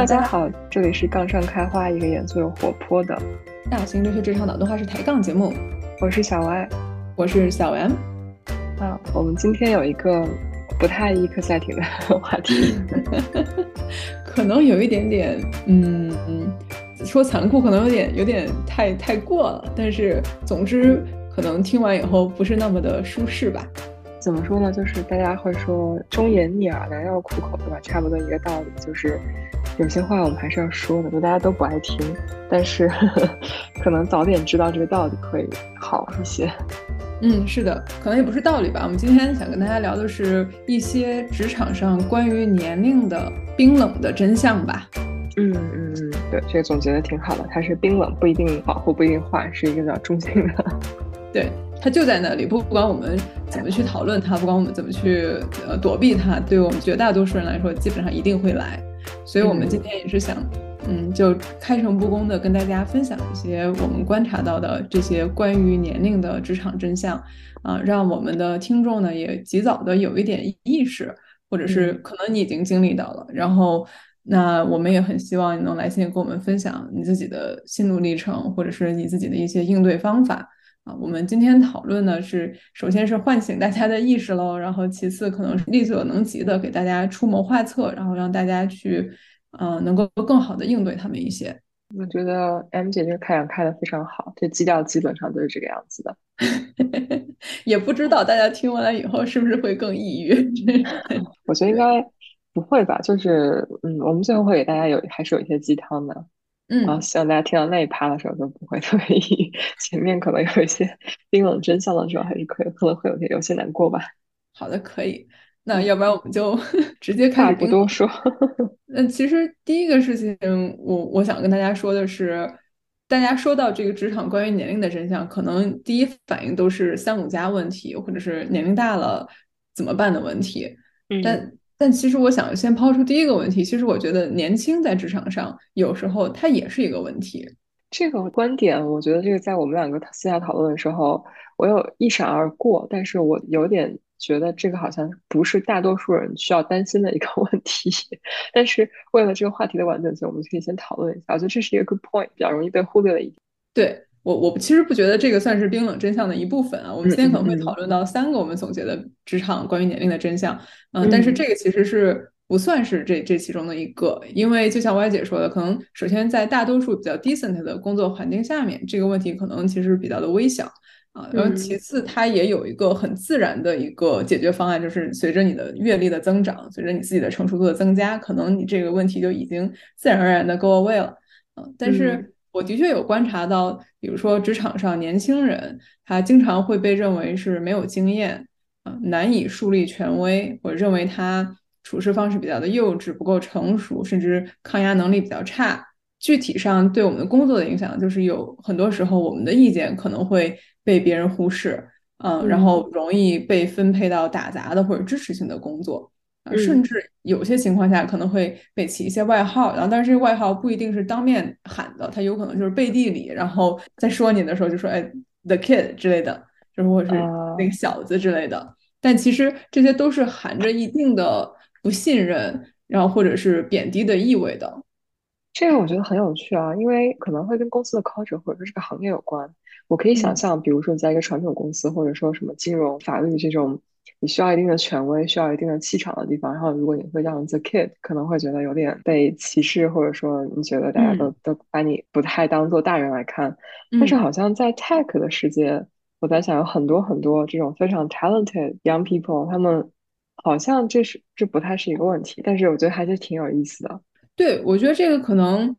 大家好，这里是杠上开花，一个严肃又活泼的大型留学职场脑洞话是抬杠节目。我是小 Y，我是小 M。啊，我们今天有一个不太 exciting 的话题，可能有一点点，嗯，说残酷，可能有点有点太太过了，但是总之，可能听完以后不是那么的舒适吧。怎么说呢？就是大家会说忠言逆耳，良药苦口，对吧？差不多一个道理。就是有些话我们还是要说的，就大家都不爱听，但是 可能早点知道这个道理会好一些。嗯，是的，可能也不是道理吧。我们今天想跟大家聊的是一些职场上关于年龄的冰冷的真相吧。嗯嗯嗯，对，这个总结的挺好的。它是冰冷，不一定保护，不一定坏，是一个比较中性的。对。它就在那里，不不管我们怎么去讨论它，不管我们怎么去呃躲避它，对我们绝大多数人来说，基本上一定会来。所以，我们今天也是想，嗯，就开诚布公的跟大家分享一些我们观察到的这些关于年龄的职场真相，啊，让我们的听众呢也及早的有一点意识，或者是可能你已经经历到了。然后，那我们也很希望你能来信跟我们分享你自己的心路历程，或者是你自己的一些应对方法。啊，我们今天讨论的是，首先是唤醒大家的意识喽，然后其次可能是力所能及的给大家出谋划策，然后让大家去，嗯，能够更好的应对他们一些。我觉得 M 姐这个开场开的非常好，这基调基本上都是这个样子的。也不知道大家听完了以后是不是会更抑郁？我觉得应该不会吧，就是嗯，我们最后会给大家有还是有一些鸡汤的。嗯，然后希望大家听到那一趴的时候都不会特别抑郁，前面可能有一些 冰冷真相的时候还是可以，可能会有些有些难过吧。好的，可以。那要不然我们就 直接开始。不多说。那，其实第一个事情，我我想跟大家说的是，大家说到这个职场关于年龄的真相，可能第一反应都是三五加问题，或者是年龄大了怎么办的问题。嗯。但但其实我想先抛出第一个问题，其实我觉得年轻在职场上有时候它也是一个问题。这个观点，我觉得这个在我们两个私下讨论的时候，我有一闪而过，但是我有点觉得这个好像不是大多数人需要担心的一个问题。但是为了这个话题的完整性，我们可以先讨论一下。我觉得这是一个 good point，比较容易被忽略的一点。对。我我其实不觉得这个算是冰冷真相的一部分啊。我们今天可能会讨论到三个我们总结的职场关于年龄的真相，嗯，但是这个其实是不算是这这其中的一个，因为就像歪姐说的，可能首先在大多数比较 decent 的工作环境下面，这个问题可能其实比较的微小啊。然后其次，它也有一个很自然的一个解决方案，就是随着你的阅历的增长，随着你自己的成熟度的增加，可能你这个问题就已经自然而然的 go away 了，嗯，但是。我的确有观察到，比如说职场上年轻人，他经常会被认为是没有经验，啊，难以树立权威，或者认为他处事方式比较的幼稚，不够成熟，甚至抗压能力比较差。具体上对我们的工作的影响，就是有很多时候我们的意见可能会被别人忽视，嗯，然后容易被分配到打杂的或者支持性的工作。甚至有些情况下可能会被起一些外号，然后但是这个外号不一定是当面喊的，他有可能就是背地里，然后在说你的时候就说哎，the kid 之类的，就是或者是那个小子之类的。但其实这些都是含着一定的不信任，然后或者是贬低的意味的。这个我觉得很有趣啊，因为可能会跟公司的 culture 或者说这个行业有关。我可以想象，比如说你在一个传统公司，或者说什么金融、法律这种。你需要一定的权威，需要一定的气场的地方。然后，如果你会让 the kid，可能会觉得有点被歧视，或者说你觉得大家都都把你不太当做大人来看。但是，好像在 tech 的世界，我在想有很多很多这种非常 talented young people，他们好像这是这不太是一个问题。但是，我觉得还是挺有意思的。对，我觉得这个可能。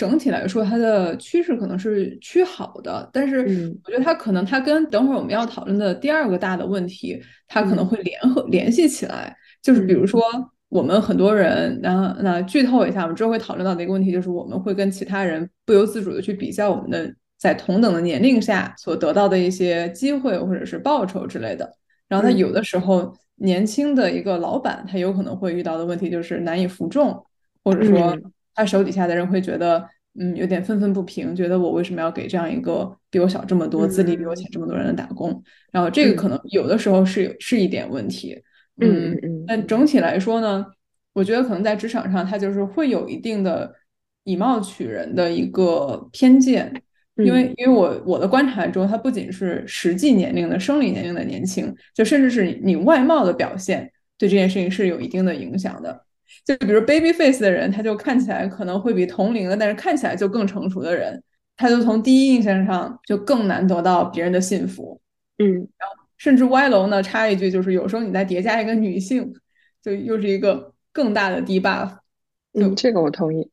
整体来说，它的趋势可能是趋好的，但是我觉得它可能它跟等会儿我们要讨论的第二个大的问题，它可能会联合联系起来。就是比如说，我们很多人，然后那剧透一下，我们之后会讨论到的一个问题，就是我们会跟其他人不由自主的去比较我们的在同等的年龄下所得到的一些机会或者是报酬之类的。然后他有的时候年轻的一个老板，他有可能会遇到的问题就是难以服众，或者说。他手底下的人会觉得，嗯，有点愤愤不平，觉得我为什么要给这样一个比我小这么多、资历比我浅这么多人的打工？然后这个可能有的时候是是一点问题，嗯嗯。但整体来说呢，我觉得可能在职场上，他就是会有一定的以貌取人的一个偏见，因为因为我我的观察中，他不仅是实际年龄的生理年龄的年轻，就甚至是你外貌的表现对这件事情是有一定的影响的。就比如 baby face 的人，他就看起来可能会比同龄的，但是看起来就更成熟的人，他就从第一印象上就更难得到别人的信服。嗯，然后甚至歪楼呢，插一句，就是有时候你再叠加一个女性，就又是一个更大的 debuff。嗯，这个我同意。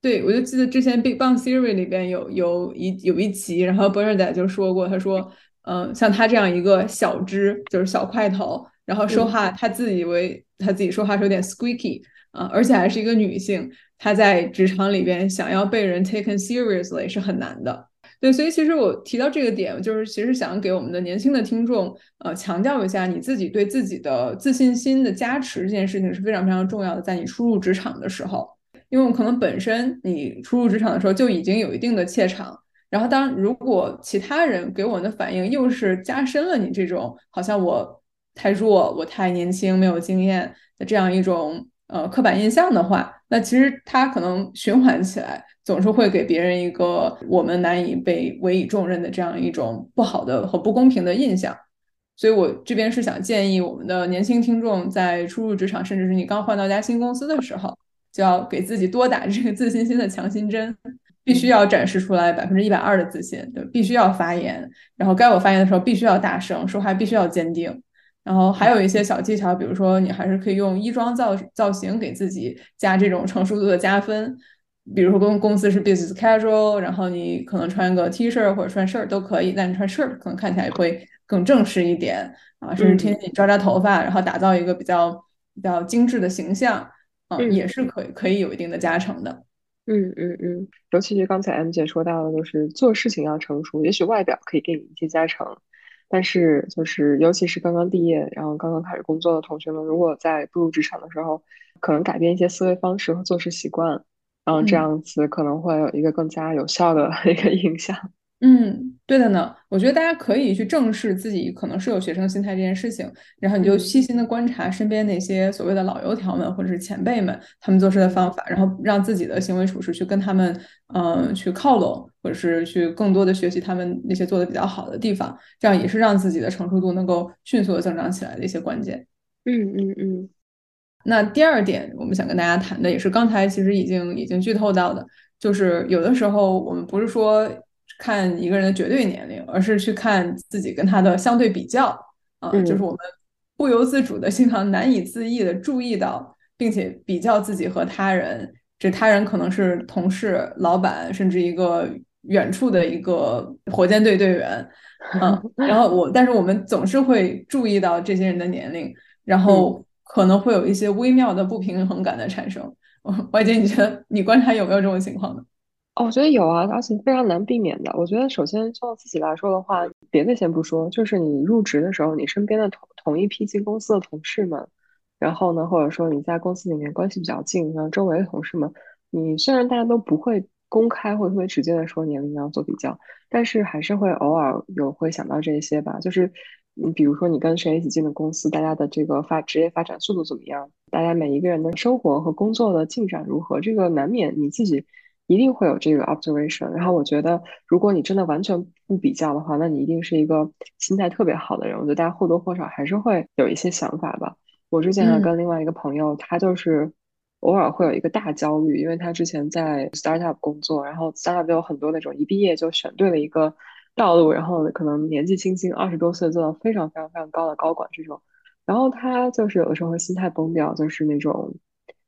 对，我就记得之前《Big Bang Theory》里边有有一有一集，然后 Bernadette 就说过，他说，嗯，像他这样一个小只，就是小块头，然后说话，他自以为他自己说话是有点 squeaky。啊，而且还是一个女性，她在职场里边想要被人 taken seriously 是很难的。对，所以其实我提到这个点，就是其实想给我们的年轻的听众，呃，强调一下，你自己对自己的自信心的加持这件事情是非常非常重要的，在你初入职场的时候，因为我可能本身你初入职场的时候就已经有一定的怯场，然后当如果其他人给我的反应又是加深了你这种好像我太弱，我太年轻，没有经验的这样一种。呃，刻板印象的话，那其实它可能循环起来，总是会给别人一个我们难以被委以重任的这样一种不好的和不公平的印象。所以我这边是想建议我们的年轻听众，在初入职场，甚至是你刚换到家新公司的时候，就要给自己多打这个自信心的强心针，必须要展示出来百分之一百二的自信，对，必须要发言，然后该我发言的时候必须要大声，说话必须要坚定。然后还有一些小技巧，比如说你还是可以用衣装造造型给自己加这种成熟度的加分。比如说公公司是 business casual，然后你可能穿个 T 恤或者穿 shirt 都可以，但你穿 shirt 可能看起来会更正式一点啊。甚至天天抓抓头发，然后打造一个比较比较精致的形象，嗯，也是可以可以有一定的加成的。嗯嗯嗯，尤其是刚才 M 姐说到的，就是做事情要成熟，也许外表可以给你一些加成。但是，就是尤其是刚刚毕业，然后刚刚开始工作的同学们，如果在步入职场的时候，可能改变一些思维方式和做事习惯，然后这样子可能会有一个更加有效的一个影响。嗯，对的呢。我觉得大家可以去正视自己可能是有学生心态这件事情，然后你就细心的观察身边那些所谓的老油条们或者是前辈们他们做事的方法，然后让自己的行为处事去跟他们嗯去靠拢，或者是去更多的学习他们那些做的比较好的地方，这样也是让自己的成熟度能够迅速的增长起来的一些关键。嗯嗯嗯。那第二点，我们想跟大家谈的也是刚才其实已经已经剧透到的，就是有的时候我们不是说。看一个人的绝对年龄，而是去看自己跟他的相对比较啊，就是我们不由自主的、经常难以自抑的注意到，并且比较自己和他人。这他人可能是同事、老板，甚至一个远处的一个火箭队队员 嗯。然后我，但是我们总是会注意到这些人的年龄，然后可能会有一些微妙的不平衡感的产生。外界，你觉得你观察有没有这种情况呢？哦，我觉得有啊，而且非常难避免的。我觉得首先就自己来说的话，别的先不说，就是你入职的时候，你身边的同同一批进公司的同事们，然后呢，或者说你在公司里面关系比较近，然后周围的同事们，你虽然大家都不会公开或特别直接的说年龄要做比较，但是还是会偶尔有会想到这些吧。就是你比如说你跟谁一起进的公司，大家的这个发职业发展速度怎么样，大家每一个人的生活和工作的进展如何，这个难免你自己。一定会有这个 observation，然后我觉得，如果你真的完全不比较的话，那你一定是一个心态特别好的人。我觉得大家或多或少还是会有一些想法吧。我之前还跟另外一个朋友，他就是偶尔会有一个大焦虑，因为他之前在 startup 工作，然后 startup 有很多那种一毕业就选对了一个道路，然后可能年纪轻轻二十多岁做到非常非常非常高的高管这种，然后他就是有的时候会心态崩掉，就是那种。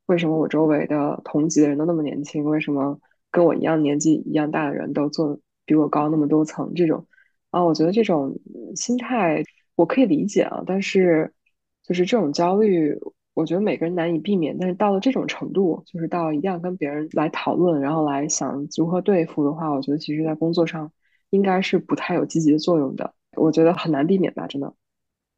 为什么我周围的同级的人都那么年轻？为什么跟我一样年纪一样大的人都做比我高那么多层？这种啊，我觉得这种心态我可以理解啊，但是就是这种焦虑，我觉得每个人难以避免。但是到了这种程度，就是到一定要跟别人来讨论，然后来想如何对付的话，我觉得其实在工作上应该是不太有积极的作用的。我觉得很难避免吧，真的。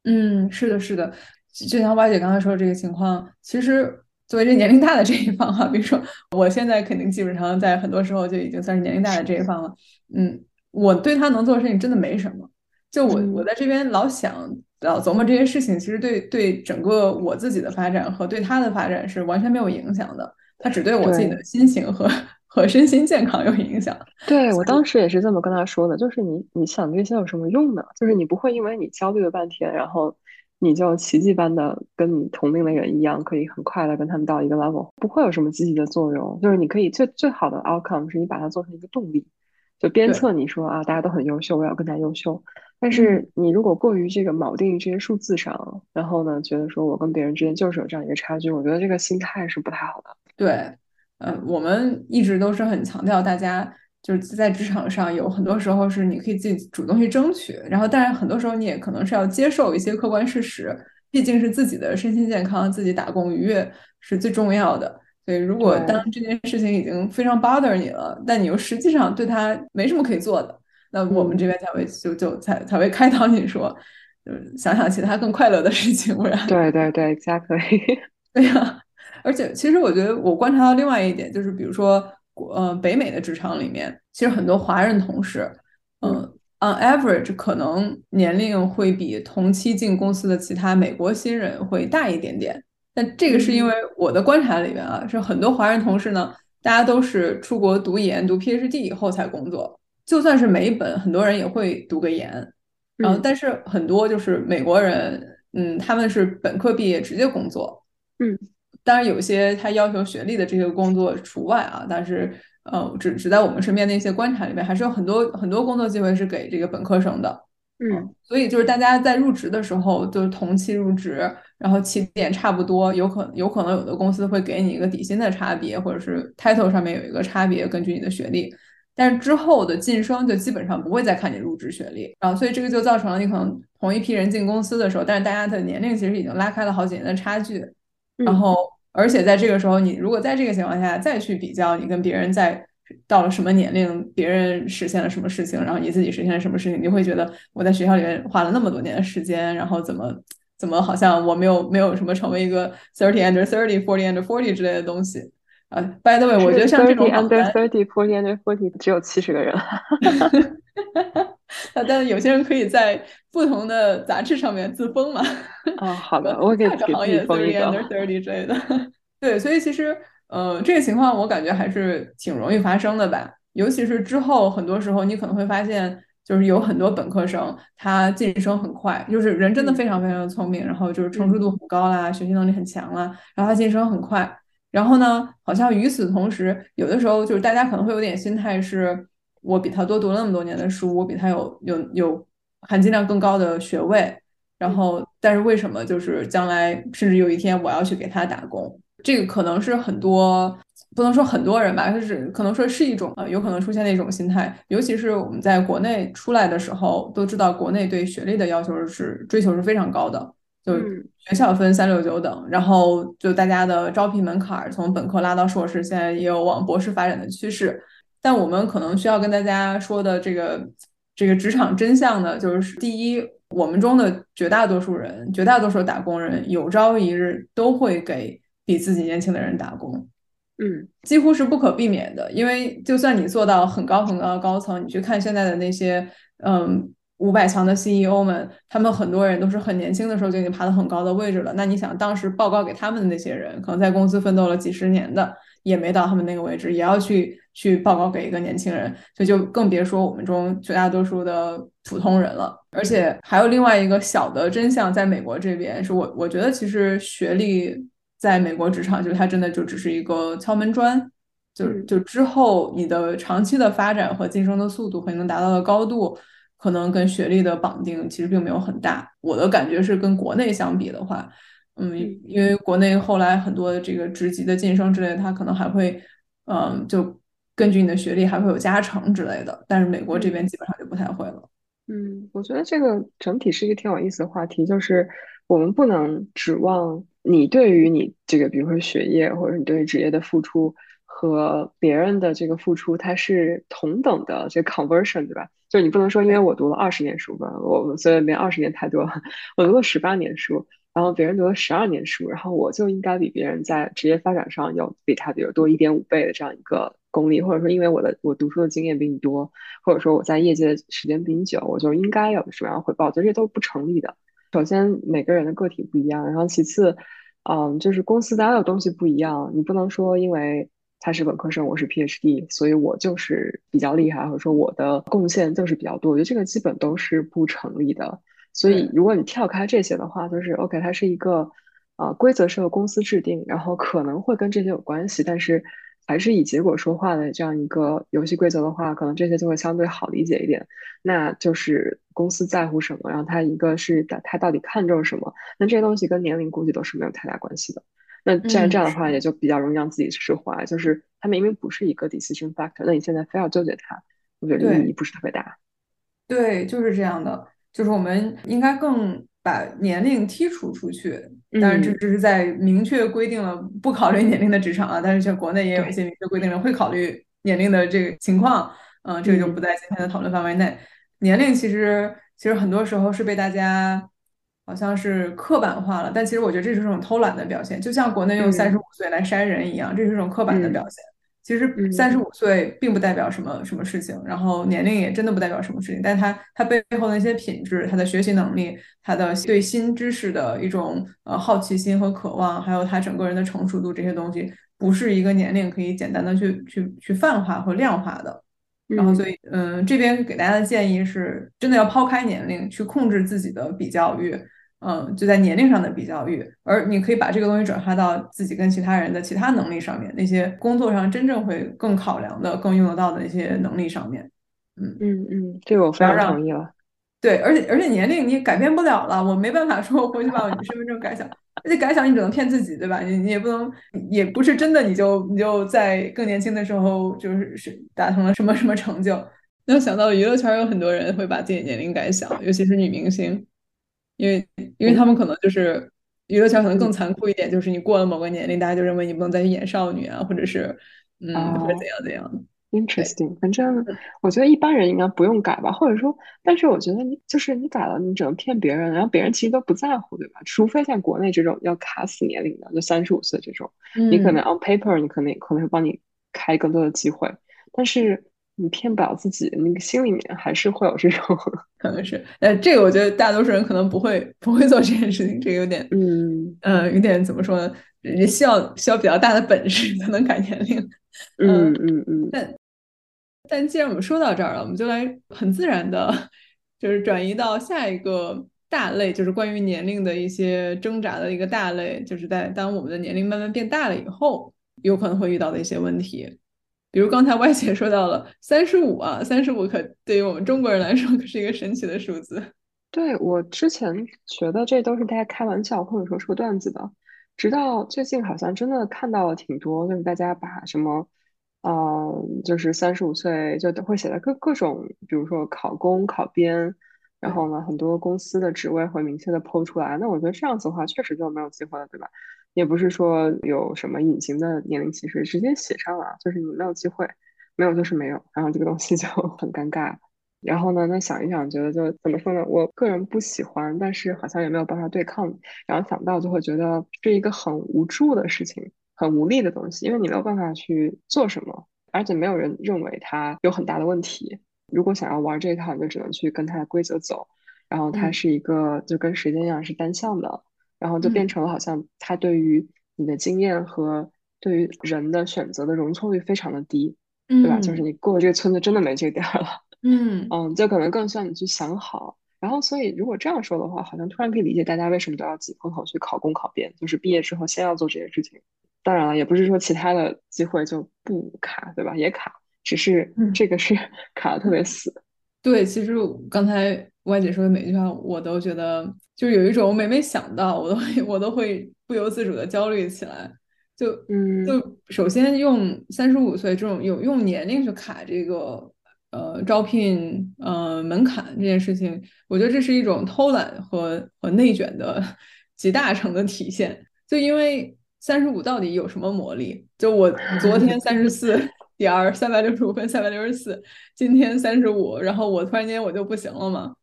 嗯，是的，是的，就像歪姐刚才说的这个情况，其实。作为这年龄大的这一方哈，比如说我现在肯定基本上在很多时候就已经算是年龄大的这一方了。嗯，我对他能做的事情真的没什么，就我我在这边老想老琢磨这些事情，其实对对整个我自己的发展和对他的发展是完全没有影响的，他只对我自己的心情和和身心健康有影响。对我当时也是这么跟他说的，就是你你想这些有什么用呢？就是你不会因为你焦虑了半天，然后。你就奇迹般的跟你同龄的人一样，可以很快的跟他们到一个 level，不会有什么积极的作用。就是你可以最最好的 outcome 是你把它做成一个动力，就鞭策你说啊，大家都很优秀，我要更加优秀。但是你如果过于这个铆定于这些数字上，然后呢，觉得说我跟别人之间就是有这样一个差距，我觉得这个心态是不太好的。对，嗯，我们一直都是很强调大家。就是在职场上，有很多时候是你可以自己主动去争取，然后，但是很多时候你也可能是要接受一些客观事实，毕竟是自己的身心健康，自己打工愉悦是最重要的。所以，如果当这件事情已经非常 bother 你了，但你又实际上对他没什么可以做的，那我们这边才会就就才才会开导你说，就是想想其他更快乐的事情，不然。对对对，exactly。对呀，而且其实我觉得我观察到另外一点，就是比如说。呃，北美的职场里面，其实很多华人同事，嗯，on average 可能年龄会比同期进公司的其他美国新人会大一点点。但这个是因为我的观察里面啊，是很多华人同事呢，大家都是出国读研、读 PhD 以后才工作。就算是美本，很多人也会读个研。然后，但是很多就是美国人，嗯，他们是本科毕业直接工作。嗯。当然，有些他要求学历的这些工作除外啊，但是，呃，只只在我们身边的一些观察里面，还是有很多很多工作机会是给这个本科生的。嗯，所以就是大家在入职的时候，就是同期入职，然后起点差不多，有可有可能有的公司会给你一个底薪的差别，或者是 title 上面有一个差别，根据你的学历。但是之后的晋升就基本上不会再看你入职学历，啊所以这个就造成了你可能同一批人进公司的时候，但是大家的年龄其实已经拉开了好几年的差距，然后。而且在这个时候，你如果在这个情况下再去比较，你跟别人在到了什么年龄，别人实现了什么事情，然后你自己实现了什么事情，你会觉得我在学校里面花了那么多年的时间，然后怎么怎么好像我没有没有什么成为一个 thirty under thirty forty under forty 之类的东西啊。By the way，我觉得像这种 under thirty forty under forty 只有七十个人。啊，但是有些人可以在不同的杂志上面自封嘛。哦，好的，我给这个行业 thirty under thirty 之类的。对，所以其实，呃，这个情况我感觉还是挺容易发生的吧。尤其是之后，很多时候你可能会发现，就是有很多本科生他晋升很快，就是人真的非常非常的聪明，然后就是成熟度很高啦，学习能力很强啦，然后他晋升很快。然后呢，好像与此同时，有的时候就是大家可能会有点心态是。我比他多读了那么多年的书，我比他有有有含金量更高的学位，然后但是为什么就是将来甚至有一天我要去给他打工？这个可能是很多不能说很多人吧，就是可能说是一种呃有可能出现的一种心态，尤其是我们在国内出来的时候，都知道国内对学历的要求是追求是非常高的，就学校分三六九等，然后就大家的招聘门槛从本科拉到硕士，现在也有往博士发展的趋势。但我们可能需要跟大家说的这个这个职场真相呢，就是第一，我们中的绝大多数人，绝大多数打工人，有朝一日都会给比自己年轻的人打工，嗯，几乎是不可避免的。因为就算你做到很高很高的高层，你去看现在的那些嗯五百强的 CEO 们，他们很多人都是很年轻的时候就已经爬到很高的位置了。那你想，当时报告给他们的那些人，可能在公司奋斗了几十年的。也没到他们那个位置，也要去去报告给一个年轻人，所以就更别说我们中绝大多数的普通人了。而且还有另外一个小的真相，在美国这边是我我觉得其实学历在美国职场，就是它真的就只是一个敲门砖，就就之后你的长期的发展和晋升的速度和能达到的高度，可能跟学历的绑定其实并没有很大。我的感觉是跟国内相比的话。嗯，因为国内后来很多的这个职级的晋升之类，它可能还会，嗯，就根据你的学历还会有加成之类的。但是美国这边基本上就不太会了。嗯，我觉得这个整体是一个挺有意思的话题，就是我们不能指望你对于你这个，比如说学业或者你对于职业的付出和别人的这个付出，它是同等的这个 conversion，对吧？就你不能说因为我读了二十年书吧，我所以连二十年太多了，我读了十八年书。然后别人读了十二年书，然后我就应该比别人在职业发展上有比他比如多一点五倍的这样一个功力，或者说因为我的我读书的经验比你多，或者说我在业界的时间比你久，我就应该有什么样的回报？这些都不成立的。首先，每个人的个体不一样，然后其次，嗯，就是公司大家的东西不一样，你不能说因为他是本科生，我是 PhD，所以我就是比较厉害，或者说我的贡献就是比较多。我觉得这个基本都是不成立的。所以，如果你跳开这些的话，就是 OK，它是一个啊规则是由公司制定，然后可能会跟这些有关系，但是。还是以结果说话的这样一个游戏规则的话，可能这些就会相对好理解一点。那就是公司在乎什么，然后他一个是他到底看重什么，那这些东西跟年龄估计都是没有太大关系的。那既然这样的话，也就比较容易让自己释怀。就是他明明不是一个 decision factor，那你现在非要纠结它，我觉得意义不是特别大。对，就是这样的。就是我们应该更。把年龄剔除出去，当然这只是在明确规定了不考虑年龄的职场啊，但是像国内也有一些明确规定了会考虑年龄的这个情况，嗯，这个就不在今天的讨论范围内。年龄其实其实很多时候是被大家好像是刻板化了，但其实我觉得这是一种偷懒的表现，就像国内用三十五岁来筛人一样，这是一种刻板的表现。其实三十五岁并不代表什么什么事情，然后年龄也真的不代表什么事情，但他他背后的一些品质，他的学习能力，他的对新知识的一种呃好奇心和渴望，还有他整个人的成熟度，这些东西不是一个年龄可以简单的去去去泛化和量化的。然后所以嗯，这边给大家的建议是，真的要抛开年龄去控制自己的比较欲。嗯，就在年龄上的比较欲，而你可以把这个东西转化到自己跟其他人的其他能力上面，那些工作上真正会更考量的、更用得到的那些能力上面。嗯嗯嗯，这个我非常同意了。对，而且而且年龄你改变不了了，我没办法说我回去把我身份证改小，而且改小你只能骗自己，对吧？你你也不能，也不是真的，你就你就在更年轻的时候就是是达成了什么什么成就。那想到娱乐圈有很多人会把自己年龄改小，尤其是女明星。因为，因为他们可能就是娱乐圈可能更残酷一点，就是你过了某个年龄，大家就认为你不能再去演少女啊，或者是，嗯，或者怎样怎样的。Interesting，反正我觉得一般人应该不用改吧，或者说，但是我觉得你就是你改了，你只能骗别人，然后别人其实都不在乎，对吧？除非像国内这种要卡死年龄的，就三十五岁这种，你可能 on paper 你可能可能会帮你开更多的机会，但是。你骗不了自己，那个心里面还是会有这种，可能是，呃，这个我觉得大多数人可能不会不会做这件事情，这个有点，嗯，呃，有点怎么说呢？也需要需要比较大的本事才能改年龄，嗯嗯嗯。但但既然我们说到这儿了，我们就来很自然的，就是转移到下一个大类，就是关于年龄的一些挣扎的一个大类，就是在当我们的年龄慢慢变大了以后，有可能会遇到的一些问题。比如刚才歪姐说到了三十五啊，三十五可对于我们中国人来说可是一个神奇的数字。对我之前觉得这都是大家开玩笑或者说说段子的，直到最近好像真的看到了挺多，就是大家把什么，嗯，就是三十五岁就会写在各各种，比如说考公、考编，然后呢，很多公司的职位会明确的抛出来。那我觉得这样子的话，确实就没有机会了，对吧？也不是说有什么隐形的年龄歧视，直接写上了，就是你没有机会，没有就是没有，然后这个东西 就很尴尬。然后呢，那想一想，觉得就怎么说呢？我个人不喜欢，但是好像也没有办法对抗。然后想到就会觉得是一个很无助的事情，很无力的东西，因为你没有办法去做什么，而且没有人认为它有很大的问题。如果想要玩这一套，你就只能去跟它的规则走。然后它是一个就跟时间一样是单向的。然后就变成了好像他对于你的经验和对于人的选择的容错率非常的低，对吧？就是你过了这个村子真的没这个店了，嗯 嗯，就可能更需要你去想好。然后所以如果这样说的话，好像突然可以理解大家为什么都要挤破头去考公考编，就是毕业之后先要做这些事情。当然了，也不是说其他的机会就不卡，对吧？也卡，只是这个是 卡的特别死。对，其实刚才歪姐说的每句话，我都觉得。就是有一种每每想到，我都会我都会不由自主的焦虑起来。就嗯，就首先用三十五岁这种有用年龄去卡这个呃招聘呃门槛这件事情，我觉得这是一种偷懒和和内卷的集大成的体现。就因为三十五到底有什么魔力？就我 昨天三十四点三百六十五分，三百六十四，今天三十五，然后我突然间我就不行了吗？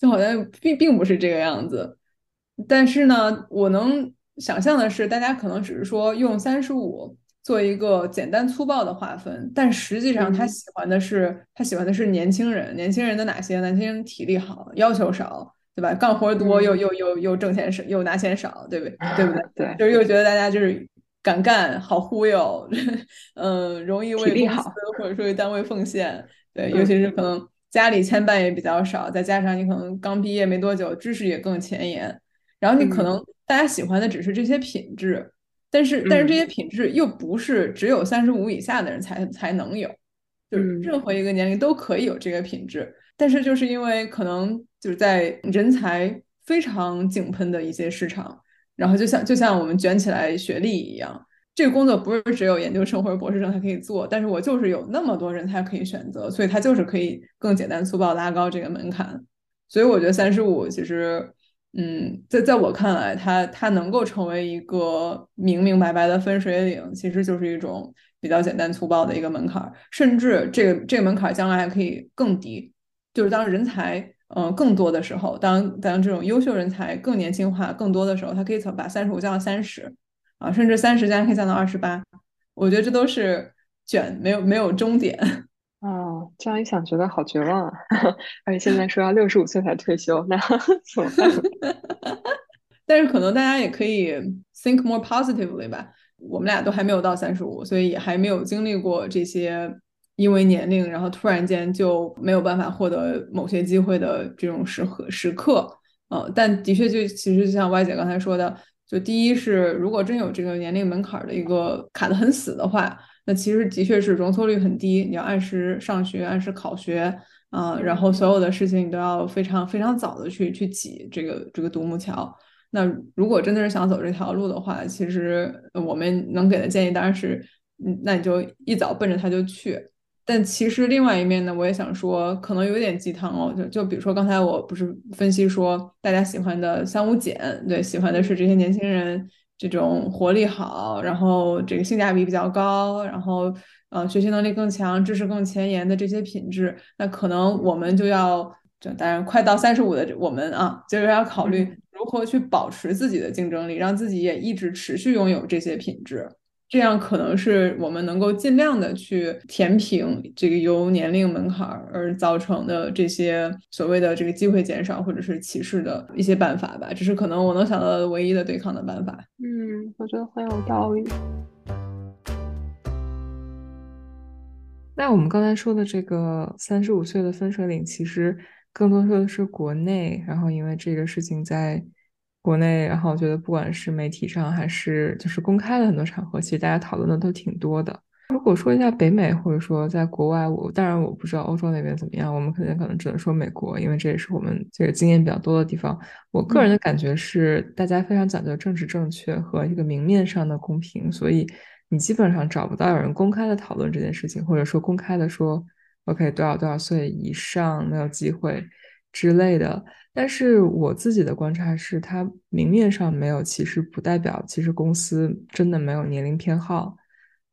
就好像并并不是这个样子，但是呢，我能想象的是，大家可能只是说用三十五做一个简单粗暴的划分，但实际上他喜欢的是他喜欢的是年轻人，年轻人的哪些？年轻人体力好，要求少，对吧？干活多又又又又挣钱少，又拿钱少，对不对？对不对？对，就是又觉得大家就是敢干，好忽悠，嗯，容易为公司或者说为单位奉献，对，尤其是可能家里牵绊也比较少，再加上你可能刚毕业没多久，知识也更前沿，然后你可能大家喜欢的只是这些品质。但是，但是这些品质又不是只有三十五以下的人才才能有，就是任何一个年龄都可以有这个品质。但是，就是因为可能就是在人才非常井喷的一些市场，然后就像就像我们卷起来学历一样，这个工作不是只有研究生或者博士生才可以做，但是我就是有那么多人才可以选择，所以他就是可以更简单粗暴拉高这个门槛。所以我觉得三十五其实。嗯，在在我看来，它它能够成为一个明明白白的分水岭，其实就是一种比较简单粗暴的一个门槛，甚至这个这个门槛将来还可以更低。就是当人才嗯更多的时候，当当这种优秀人才更年轻化更多的时候，它可以从把三十五降到三十啊，甚至三十加可以降到二十八。我觉得这都是卷，没有没有终点。哦，这样一想，觉得好绝望啊！而且现在说要六十五岁才退休，那 怎么办？但是可能大家也可以 think more positively 吧。我们俩都还没有到三十五，所以也还没有经历过这些因为年龄，然后突然间就没有办法获得某些机会的这种时刻时刻。嗯，但的确就其实就像歪姐刚才说的，就第一是如果真有这个年龄门槛的一个卡得很死的话。那其实的确是容错率很低，你要按时上学，按时考学，啊，然后所有的事情你都要非常非常早的去去挤这个这个独木桥。那如果真的是想走这条路的话，其实我们能给的建议当然是，那你就一早奔着它就去。但其实另外一面呢，我也想说，可能有点鸡汤哦。就就比如说刚才我不是分析说，大家喜欢的三五减，对，喜欢的是这些年轻人。这种活力好，然后这个性价比比较高，然后呃学习能力更强，知识更前沿的这些品质，那可能我们就要，就当然快到三十五的我们啊，就是要考虑如何去保持自己的竞争力，让自己也一直持续拥有这些品质。这样可能是我们能够尽量的去填平这个由年龄门槛而造成的这些所谓的这个机会减少或者是歧视的一些办法吧，这是可能我能想到的唯一的对抗的办法。嗯，我觉得很有道理。那我们刚才说的这个三十五岁的分水岭，其实更多说的是国内，然后因为这个事情在。国内，然后我觉得不管是媒体上还是就是公开的很多场合，其实大家讨论的都挺多的。如果说一下北美，或者说在国外，我当然我不知道欧洲那边怎么样，我们肯定可能只能说美国，因为这也是我们这个经验比较多的地方。我个人的感觉是，大家非常讲究政治正确和一个明面上的公平，所以你基本上找不到有人公开的讨论这件事情，或者说公开的说，OK，多少多少岁以上没有机会之类的。但是我自己的观察是，它明面上没有其实，不代表其实公司真的没有年龄偏好。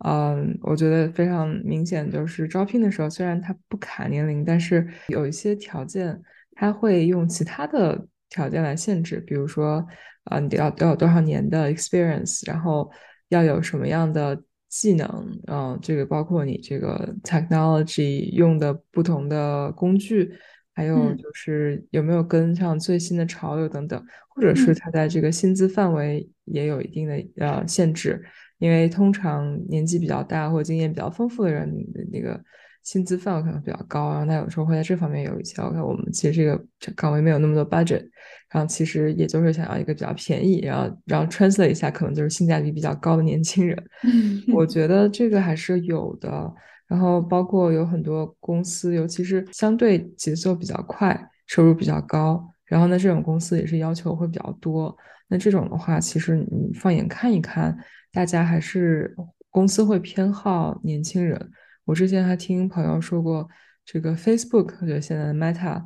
嗯，我觉得非常明显，就是招聘的时候，虽然它不卡年龄，但是有一些条件，它会用其他的条件来限制，比如说，啊，你要要有多少年的 experience，然后要有什么样的技能，嗯，这个包括你这个 technology 用的不同的工具。还有就是有没有跟上最新的潮流等等，或者是他在这个薪资范围也有一定的呃限制，因为通常年纪比较大或者经验比较丰富的人，那个薪资范围可能比较高，然后他有时候会在这方面有一些 OK，我们其实这个岗位没有那么多 budget，然后其实也就是想要一个比较便宜，然后然后 translate 一下，可能就是性价比比较高的年轻人。我觉得这个还是有的。然后包括有很多公司，尤其是相对节奏比较快、收入比较高，然后呢，这种公司也是要求会比较多。那这种的话，其实你放眼看一看，大家还是公司会偏好年轻人。我之前还听朋友说过，这个 Facebook 就现在的 Meta，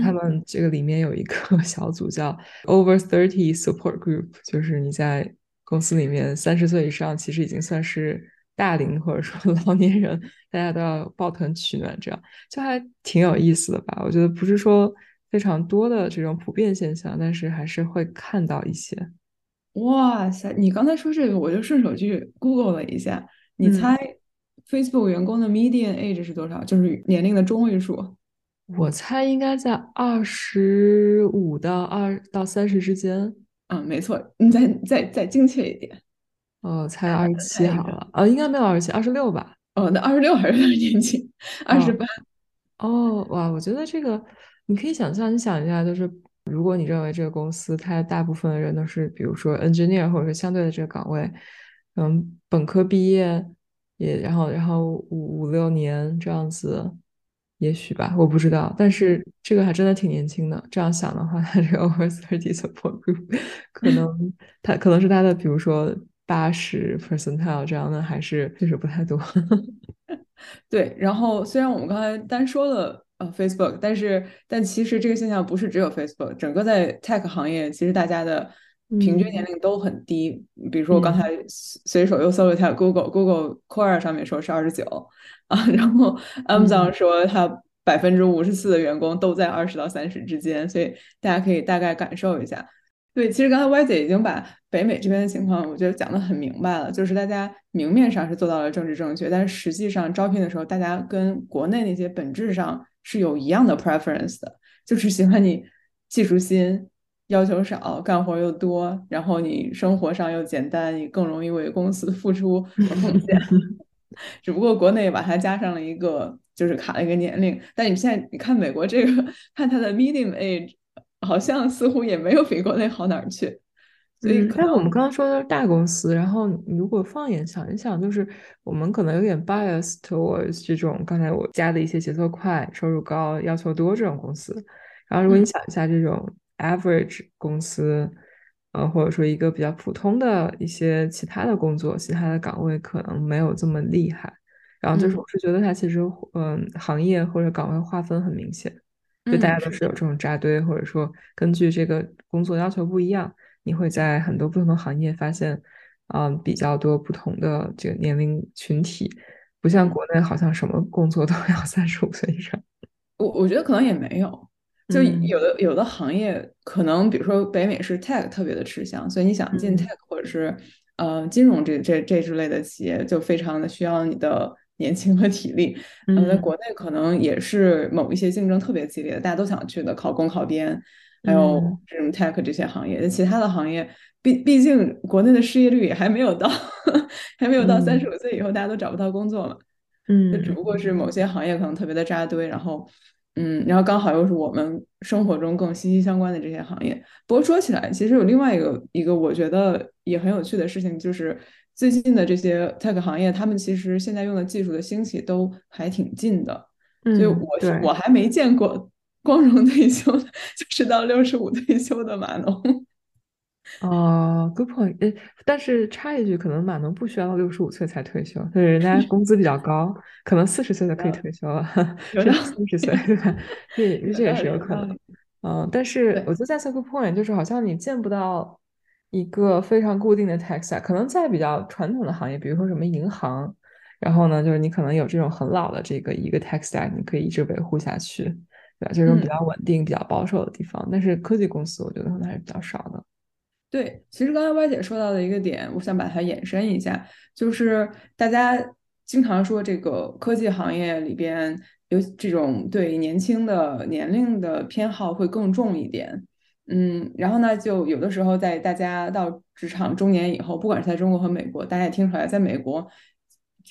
他们这个里面有一个 小组叫 Over Thirty Support Group，就是你在公司里面三十岁以上，其实已经算是。大龄或者说 老年人，大家都要抱团取暖，这样就还挺有意思的吧？我觉得不是说非常多的这种普遍现象，但是还是会看到一些。哇塞，你刚才说这个，我就顺手去 Google 了一下，你猜 Facebook 员工的 median age 是多少？就是年龄的中位数。我猜应该在二十五到二到三十之间。嗯，没错，你再再再精确一点。哦，才二十七好了。哦，应该没有二十七，二十六吧。哦，那二十六还是有点年轻，二十八。哦，哇，我觉得这个你可以想象，你想一下，就是如果你认为这个公司它大部分的人都是，比如说 engineer 或者是相对的这个岗位，嗯，本科毕业也，然后然后五五六年这样子。也许吧，我不知道，但是这个还真的挺年轻的。这样想的话，他 这个 over thirty support group 可能他可能是他的，比如说八十 percentile 这样的，还是确实不太多。对，然后虽然我们刚才单说了呃 Facebook，但是但其实这个现象不是只有 Facebook，整个在 tech 行业，其实大家的平均年龄都很低。比如说我刚才随手又搜了一下 Google，Google Core 上面说是二十九。啊，然后 Amazon 说他百分之五十四的员工都在二十到三十之间，所以大家可以大概感受一下。对，其实刚才 Y 姐已经把北美这边的情况，我觉得讲得很明白了，就是大家明面上是做到了政治正确，但是实际上招聘的时候，大家跟国内那些本质上是有一样的 preference 的，就是喜欢你技术新，要求少，干活又多，然后你生活上又简单，你更容易为公司付出和 贡献。只不过国内把它加上了一个，就是卡了一个年龄。但你现在你看美国这个，看它的 medium age，好像似乎也没有比国内好哪儿去。所以，但我们刚刚说的是大公司，然后如果放眼想一想，就是我们可能有点 bias towards 这种刚才我加的一些节奏快、收入高、要求多这种公司。然后，如果你想一下这种 average 公司。呃，或者说一个比较普通的一些其他的工作，其他的岗位可能没有这么厉害。然后就是，我是觉得它其实，嗯，行业或者岗位划分很明显，就大家都是有这种扎堆，或者说根据这个工作要求不一样，你会在很多不同的行业发现，嗯，比较多不同的这个年龄群体，不像国内好像什么工作都要 三十五岁以上。我我觉得可能也没有。就有的有的行业可能，比如说北美是 tech 特别的吃香，所以你想进 tech 或者是呃金融这这这之类的企业，就非常的需要你的年轻和体力。嗯，在国内可能也是某一些竞争特别激烈的，大家都想去的，考公考编，还有这种 tech 这些行业。其他的行业，毕毕竟国内的失业率也还没有到，还没有到三十五岁以后大家都找不到工作嘛。嗯，就只不过是某些行业可能特别的扎堆，然后。嗯，然后刚好又是我们生活中更息息相关的这些行业。不过说起来，其实有另外一个一个我觉得也很有趣的事情，就是最近的这些 tech 行业，他们其实现在用的技术的兴起都还挺近的。所以我我还没见过光荣退休的，就是到六十五退休的码农。哦，good point。呃，但是插一句，可能码农不需要到六十五岁才退休，就是，人家工资比较高，可能四十岁就可以退休了，甚至三十岁，对吧？这这也是有可能。嗯，但是我觉得在 good point，就是好像你见不到一个非常固定的 tech stack，可能在比较传统的行业，比如说什么银行，然后呢，就是你可能有这种很老的这个一个 tech stack，你可以一直维护下去，对吧？这种比较稳定、比较保守的地方，但是科技公司，我觉得可能还是比较少的。对，其实刚才歪姐说到的一个点，我想把它延伸一下，就是大家经常说这个科技行业里边有这种对年轻的年龄的偏好会更重一点，嗯，然后呢，就有的时候在大家到职场中年以后，不管是在中国和美国，大家也听出来，在美国，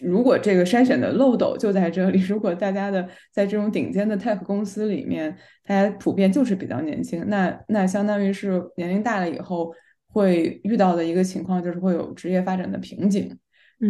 如果这个筛选的漏斗就在这里，如果大家的在这种顶尖的 tech 公司里面，大家普遍就是比较年轻，那那相当于是年龄大了以后。会遇到的一个情况就是会有职业发展的瓶颈，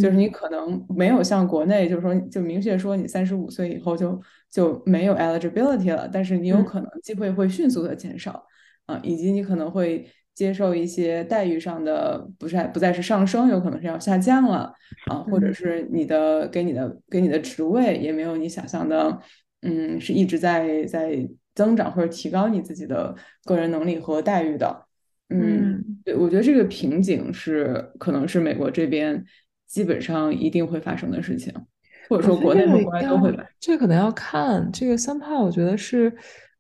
就是你可能没有像国内，就是说就明确说你三十五岁以后就就没有 eligibility 了，但是你有可能机会会迅速的减少啊，以及你可能会接受一些待遇上的不再不再是上升，有可能是要下降了啊，或者是你的给你的给你的职位也没有你想象的，嗯，是一直在在增长或者提高你自己的个人能力和待遇的。嗯，对，我觉得这个瓶颈是可能是美国这边基本上一定会发生的事情，或者说国内和国外都会。这可能要看这个三炮，我觉得是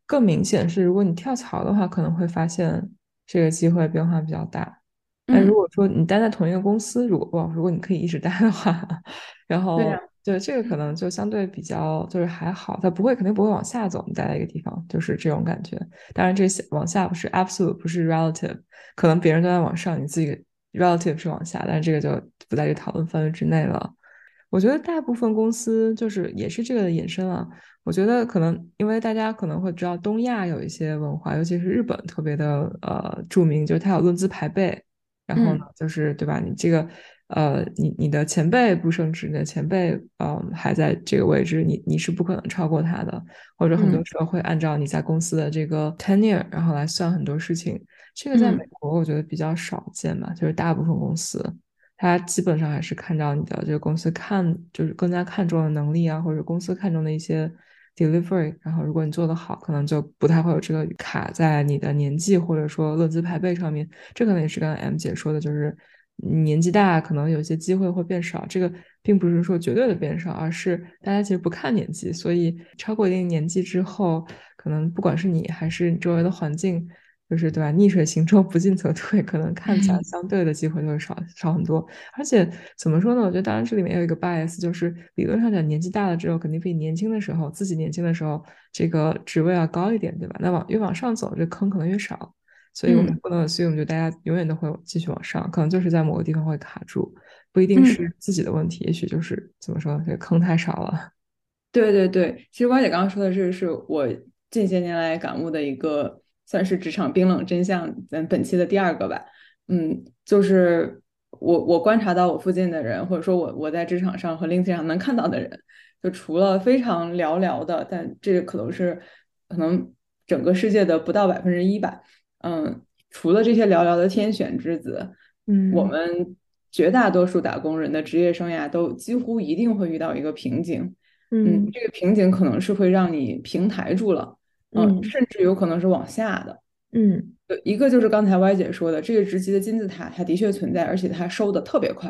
更明显是，如果你跳槽的话，可能会发现这个机会变化比较大。但如果说你待在同一个公司，如果如果你可以一直待的话，然后对这个可能就相对比较就是还好，它不会肯定不会往下走。你待在一个地方就是这种感觉。当然这些往下不是 absolute，不是 relative，可能别人都在往上，你自己 relative 是往下，但是这个就不在这讨论范围之内了。我觉得大部分公司就是也是这个的延伸了。我觉得可能因为大家可能会知道东亚有一些文化，尤其是日本特别的呃著名，就是它有论资排辈。然后呢，就是对吧？你这个呃，你你的前辈不升职，你的前辈嗯还在这个位置，你你是不可能超过他的。或者很多时候会按照你在公司的这个 tenure，然后来算很多事情。这个在美国我觉得比较少见吧，就是大部分公司。他基本上还是看到你的这个公司看，就是更加看重的能力啊，或者公司看重的一些 delivery。然后如果你做得好，可能就不太会有这个卡在你的年纪或者说论资排辈上面。这可能也是刚才 M 姐说的，就是年纪大可能有些机会会变少。这个并不是说绝对的变少，而是大家其实不看年纪，所以超过一定年纪之后，可能不管是你还是周围的环境。就是对吧？逆水行舟，不进则退，可能看起来相对的机会就会少少很多。而且怎么说呢？我觉得当然这里面有一个 bias，就是理论上讲，年纪大了之后，肯定比年轻的时候，自己年轻的时候这个职位要高一点，对吧？那往越往上走，这坑可能越少。所以我们不能 assume 就大家永远都会继续往上，可能就是在某个地方会卡住，不一定是自己的问题，也许就是怎么说，这个坑太少了。对对对，其实歪姐刚刚说的这个是我近些年来感悟的一个。算是职场冰冷真相，咱本期的第二个吧。嗯，就是我我观察到我附近的人，或者说我我在职场上和 LinkedIn 上能看到的人，就除了非常寥寥的，但这个可能是可能整个世界的不到百分之一吧。嗯，除了这些寥寥的天选之子，嗯，我们绝大多数打工人的职业生涯都几乎一定会遇到一个瓶颈。嗯，这个瓶颈可能是会让你平台住了。嗯，甚至有可能是往下的。嗯，一个就是刚才歪姐说的，这个职级的金字塔，它的确存在，而且它收的特别快。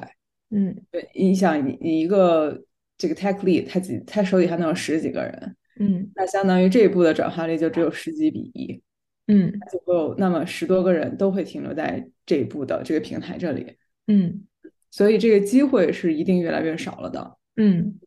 嗯，对，你想，你你一个这个 tech lead，他几他手底下能有十几个人，嗯，那相当于这一步的转化率就只有十几比一，嗯，就会有那么十多个人都会停留在这一步的这个平台这里，嗯，所以这个机会是一定越来越少了的。嗯，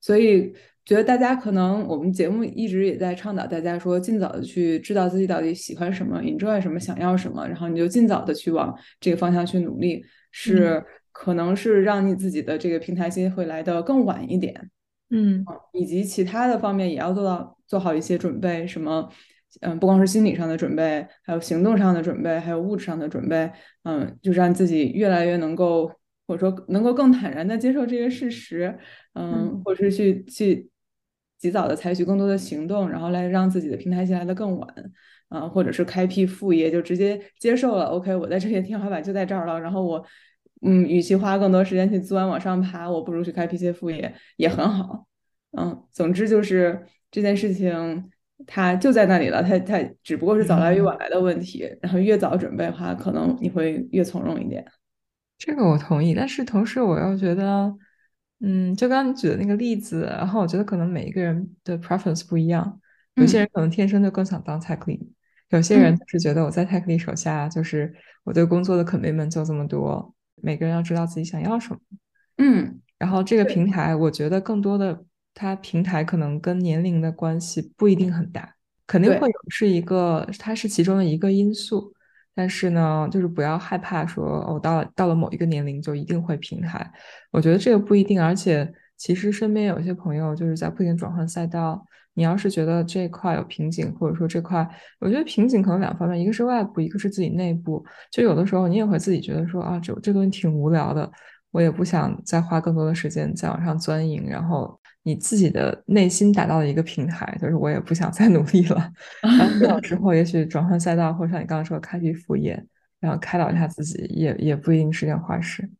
所以。觉得大家可能我们节目一直也在倡导大家说，尽早的去知道自己到底喜欢什么，enjoy 什么，想要什么，然后你就尽早的去往这个方向去努力，是可能是让你自己的这个平台期会来的更晚一点，嗯，以及其他的方面也要做到做好一些准备，什么，嗯，不光是心理上的准备，还有行动上的准备，还有物质上的准备，嗯，就让自己越来越能够或者说能够更坦然的接受这个事实，嗯，或者是去去。及早的采取更多的行动，然后来让自己的平台期来的更晚，啊，或者是开辟副业，就直接接受了。OK，我在这些天花板就在这儿了。然后我，嗯，与其花更多时间去钻往上爬，我不如去开辟些副业，也很好。嗯，总之就是这件事情它就在那里了，它它只不过是早来与晚来的问题。然后越早准备的话，可能你会越从容一点。这个我同意，但是同时我又觉得。嗯，就刚刚你举的那个例子，然后我觉得可能每一个人的 preference 不一样，有些人可能天生就更想当 tech lead，有些人是觉得我在 tech lead 手下，就是我对工作的 commitment 就这么多。每个人要知道自己想要什么。嗯，然后这个平台，我觉得更多的，它平台可能跟年龄的关系不一定很大，肯定会有是一个，它是其中的一个因素。但是呢，就是不要害怕说，我到了到了某一个年龄就一定会平台。我觉得这个不一定，而且其实身边有些朋友就是在不停转换赛道。你要是觉得这块有瓶颈，或者说这块，我觉得瓶颈可能两方面，一个是外部，一个是自己内部。就有的时候你也会自己觉得说啊，这这东西挺无聊的，我也不想再花更多的时间再往上钻营，然后。你自己的内心达到了一个平台，就是我也不想再努力了。然后这之后，也许转换赛道，或者像你刚刚说开辟副业，然后开导一下自己，也也不一定是件坏事。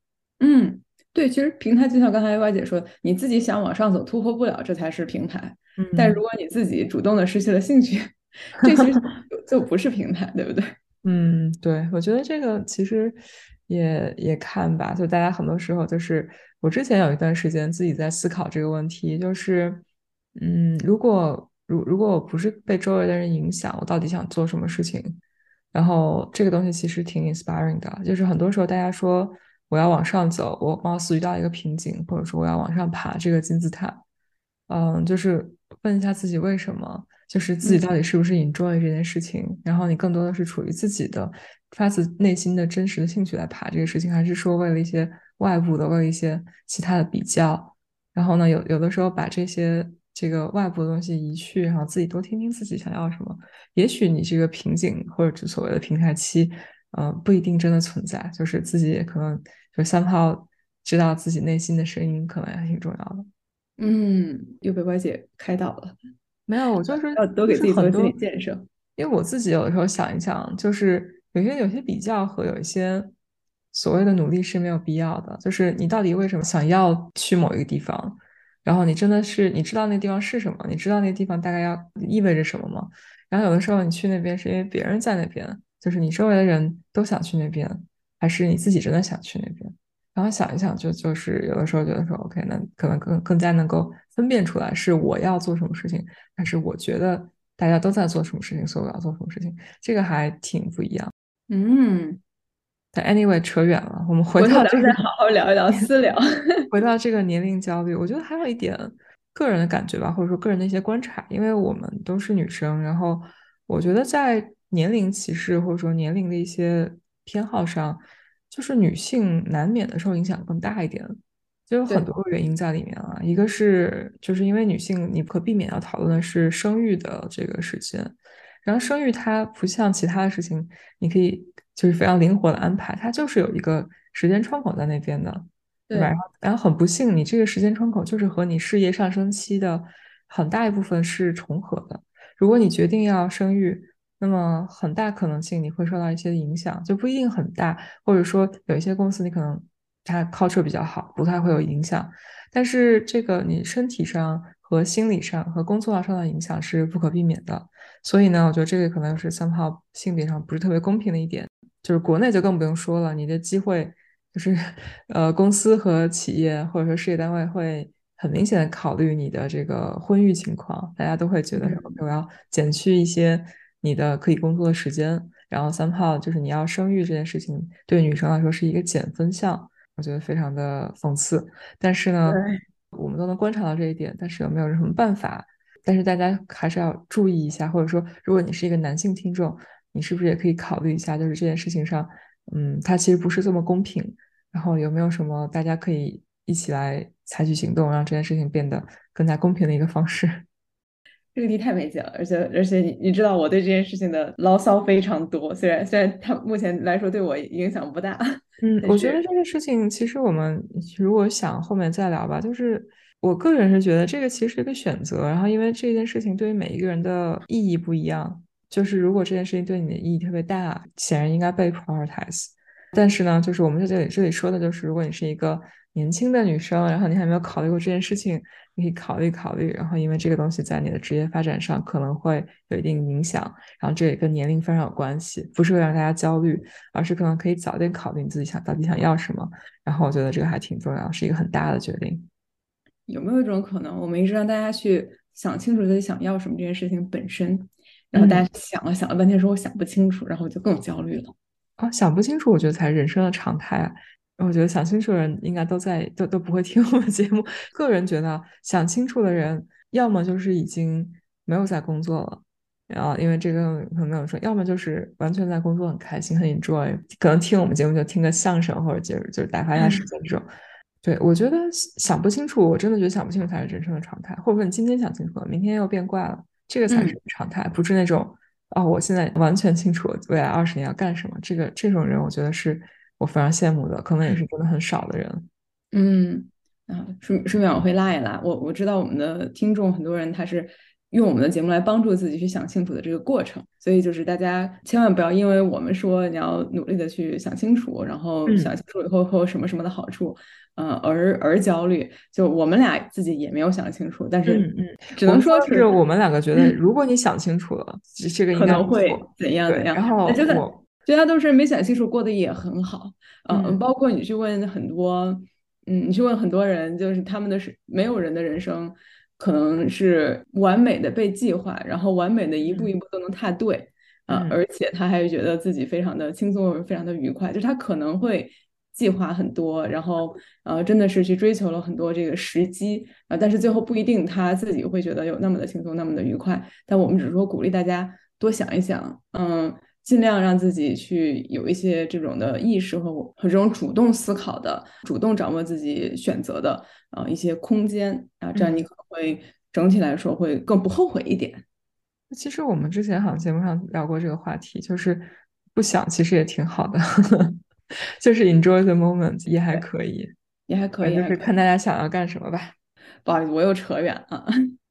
嗯，对，其实平台就像刚才 Y 姐说，你自己想往上走，突破不了，这才是平台。嗯但如果你自己主动的失去了兴趣，这其实就不是平台，对不对？嗯，对，我觉得这个其实也也看吧，就大家很多时候就是。我之前有一段时间自己在思考这个问题，就是，嗯，如果如如果我不是被周围的人影响，我到底想做什么事情？然后这个东西其实挺 inspiring 的，就是很多时候大家说我要往上走，我貌似遇到一个瓶颈，或者说我要往上爬这个金字塔，嗯，就是问一下自己为什么，就是自己到底是不是 enjoy 这件事情，然后你更多的是处于自己的发自内心的真实的兴趣来爬这个事情，还是说为了一些外部的，为了一些其他的比较，然后呢，有有的时候把这些。这个外部的东西移去，然后自己多听听自己想要什么。也许你这个瓶颈或者所谓的平台期，嗯，不一定真的存在。就是自己也可能就三号知道自己内心的声音，可能还挺重要的。嗯，又被歪姐开导了。没有，我就是要多给自己做心理建设。因为我自己有的时候想一想，就是有些有些比较和有一些所谓的努力是没有必要的。就是你到底为什么想要去某一个地方？然后你真的是你知道那地方是什么？你知道那地方大概要意味着什么吗？然后有的时候你去那边是因为别人在那边，就是你周围的人都想去那边，还是你自己真的想去那边？然后想一想，就就是有的时候觉得说，OK，那可能更更加能够分辨出来是我要做什么事情，还是我觉得大家都在做什么事情，所以我要做什么事情，这个还挺不一样。嗯。但 anyway 扯远了，我们回到这个，好好聊一聊私聊。回到这个年龄焦虑，我觉得还有一点个人的感觉吧，或者说个人的一些观察，因为我们都是女生，然后我觉得在年龄歧视或者说年龄的一些偏好上，就是女性难免的受影响更大一点，就有很多个原因在里面啊。一个是就是因为女性你不可避免要讨论的是生育的这个时间，然后生育它不像其他的事情，你可以。就是非常灵活的安排，它就是有一个时间窗口在那边的，对吧？然后很不幸，你这个时间窗口就是和你事业上升期的很大一部分是重合的。如果你决定要生育，那么很大可能性你会受到一些影响，就不一定很大，或者说有一些公司你可能它 culture 比较好，不太会有影响。但是这个你身体上和心理上和工作上受到影响是不可避免的。所以呢，我觉得这个可能是 somehow 性别上不是特别公平的一点。就是国内就更不用说了，你的机会就是，呃，公司和企业或者说事业单位会很明显的考虑你的这个婚育情况，大家都会觉得我要减去一些你的可以工作的时间，然后三炮就是你要生育这件事情对女生来说是一个减分项，我觉得非常的讽刺。但是呢，我们都能观察到这一点，但是有没有什么办法？但是大家还是要注意一下，或者说如果你是一个男性听众。你是不是也可以考虑一下，就是这件事情上，嗯，它其实不是这么公平。然后有没有什么大家可以一起来采取行动，让这件事情变得更加公平的一个方式？这个题太没劲了，而且而且你你知道我对这件事情的牢骚非常多，虽然虽然它目前来说对我影响不大。嗯，我觉得这个事情其实我们如果想后面再聊吧，就是我个人是觉得这个其实是一个选择，然后因为这件事情对于每一个人的意义不一样。就是如果这件事情对你的意义特别大，显然应该被 prioritize。但是呢，就是我们在这里这里说的就是，如果你是一个年轻的女生，然后你还没有考虑过这件事情，你可以考虑考虑。然后因为这个东西在你的职业发展上可能会有一定影响，然后这也跟年龄非常有关系，不是会让大家焦虑，而是可能可以早点考虑你自己想到底想要什么。然后我觉得这个还挺重要，是一个很大的决定。有没有一种可能，我们一直让大家去想清楚自己想要什么这件事情本身？然后大家想了想了半天，说我想不清楚，然后我就更焦虑了。啊，想不清楚，我觉得才是人生的常态啊。我觉得想清楚的人应该都在，都都不会听我们节目。个人觉得，想清楚的人，要么就是已经没有在工作了，然后因为这个可能没有说，要么就是完全在工作很开心很 enjoy，可能听我们节目就听个相声或者就是就是打发一下时间这种。对我觉得想不清楚，我真的觉得想不清楚才是人生的常态。或者说你今天想清楚了，明天又变怪了。这个才是常态，不是那种啊！我现在完全清楚未来二十年要干什么。这个这种人，我觉得是我非常羡慕的，可能也是真的很少的人。嗯，啊，顺顺便我会拉一拉。我我知道我们的听众很多人他是。用我们的节目来帮助自己去想清楚的这个过程，所以就是大家千万不要因为我们说你要努力的去想清楚，然后想清楚以后会有什么什么的好处，嗯，而而焦虑。就我们俩自己也没有想清楚，但是嗯，只能说是我们两个觉得，如果你想清楚了，这个可能会怎样怎样。然后就得大家都是没想清楚，过得也很好。嗯，包括你去问很多，嗯，你去问很多人，就是他们的是没有人的人生。可能是完美的被计划，然后完美的一步一步都能踏对，啊，而且他还觉得自己非常的轻松，非常的愉快，就是他可能会计划很多，然后呃，真的是去追求了很多这个时机啊，但是最后不一定他自己会觉得有那么的轻松，那么的愉快。但我们只是说鼓励大家多想一想，嗯，尽量让自己去有一些这种的意识和和这种主动思考的、主动掌握自己选择的啊一些空间啊，这样你可能会整体来说会更不后悔一点。其实我们之前好像节目上聊过这个话题，就是不想其实也挺好的，就是 enjoy the moment 也还可以，也还可以，就是看大家想要干什么吧。不好意思，我又扯远了。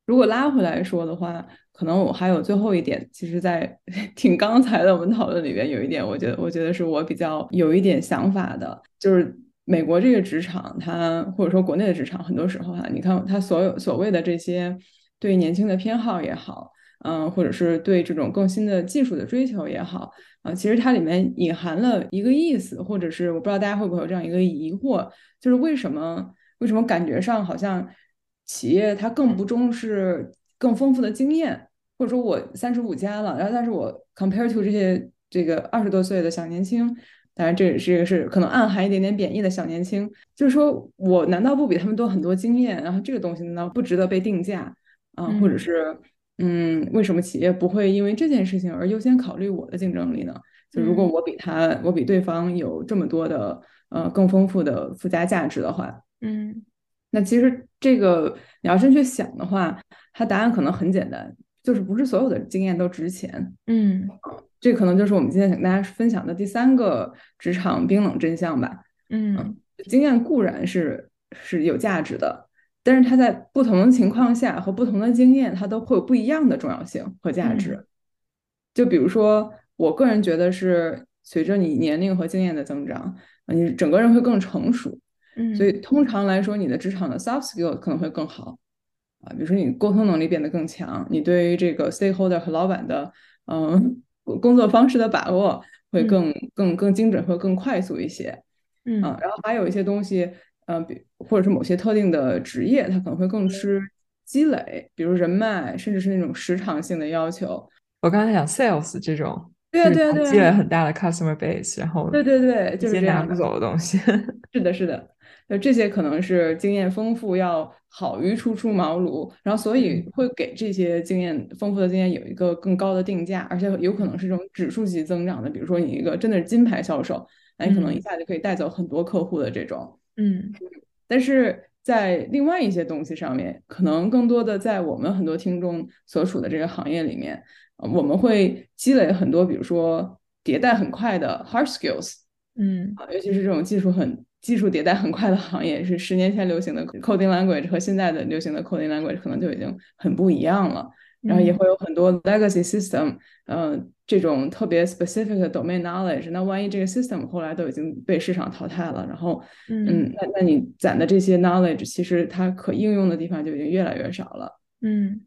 如果拉回来说的话，可能我还有最后一点，其实，在 挺刚才的我们讨论里边，有一点，我觉得，我觉得是我比较有一点想法的，就是美国这个职场，它或者说国内的职场，很多时候哈，你看它所有所谓的这些对年轻的偏好也好。嗯，或者是对这种更新的技术的追求也好，啊，其实它里面隐含了一个意思，或者是我不知道大家会不会有这样一个疑惑，就是为什么为什么感觉上好像企业它更不重视更丰富的经验，或者说我三十五加了，然后但是我 compare to 这些这个二十多岁的小年轻，当然这这个是可能暗含一点点贬义的小年轻，就是说我难道不比他们多很多经验？然后这个东西难道不值得被定价啊？或者是？嗯，为什么企业不会因为这件事情而优先考虑我的竞争力呢？就如果我比他，我比对方有这么多的呃更丰富的附加价值的话，嗯，那其实这个你要真去想的话，它答案可能很简单，就是不是所有的经验都值钱。嗯，这可能就是我们今天想跟大家分享的第三个职场冰冷真相吧。嗯，经验固然是是有价值的。但是它在不同的情况下和不同的经验，它都会有不一样的重要性和价值。就比如说，我个人觉得是随着你年龄和经验的增长，你整个人会更成熟。嗯，所以通常来说，你的职场的 soft skill 可能会更好啊。比如说，你沟通能力变得更强，你对于这个 stakeholder 和老板的嗯工作方式的把握会更更更精准，会更快速一些。嗯，然后还有一些东西。嗯，比或者是某些特定的职业，它可能会更吃积累，比如人脉，甚至是那种时长性的要求。我刚才讲 sales 这种，对啊对啊对，积累很大的 customer base，然后对对对，就是拿不走的东西。是的，是的，那这些可能是经验丰富要好于初出茅庐，然后所以会给这些经验丰富的经验有一个更高的定价，而且有可能是这种指数级增长的。比如说你一个真的是金牌销售，那你可能一下就可以带走很多客户的这种。嗯，但是在另外一些东西上面，可能更多的在我们很多听众所处的这个行业里面，我们会积累很多，比如说迭代很快的 hard skills，嗯，啊，尤其是这种技术很技术迭代很快的行业，是十年前流行的 coding language 和现在的流行的 coding language 可能就已经很不一样了。然后也会有很多 legacy system，嗯，这种特别 specific 的 domain knowledge。那万一这个 system 后来都已经被市场淘汰了，然后，嗯，那那你攒的这些 knowledge，其实它可应用的地方就已经越来越少了。嗯，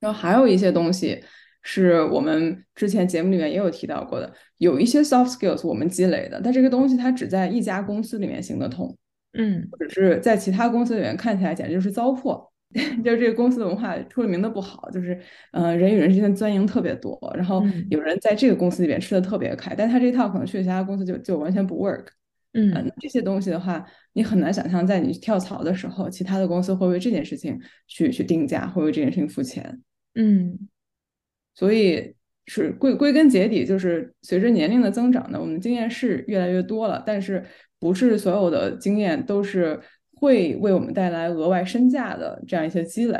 然后还有一些东西是我们之前节目里面也有提到过的，有一些 soft skills 我们积累的，但这个东西它只在一家公司里面行得通，嗯，或者是在其他公司里面看起来简直就是糟粕。就是这个公司的文化出了名的不好，就是呃人与人之间钻营特别多，然后有人在这个公司里面吃的特别开，但他这一套可能去其他公司就就完全不 work。嗯，这些东西的话，你很难想象在你跳槽的时候，其他的公司会为这件事情去去定价，会为这件事情付钱。嗯，所以是归归根结底，就是随着年龄的增长呢，我们经验是越来越多了，但是不是所有的经验都是。会为我们带来额外身价的这样一些积累。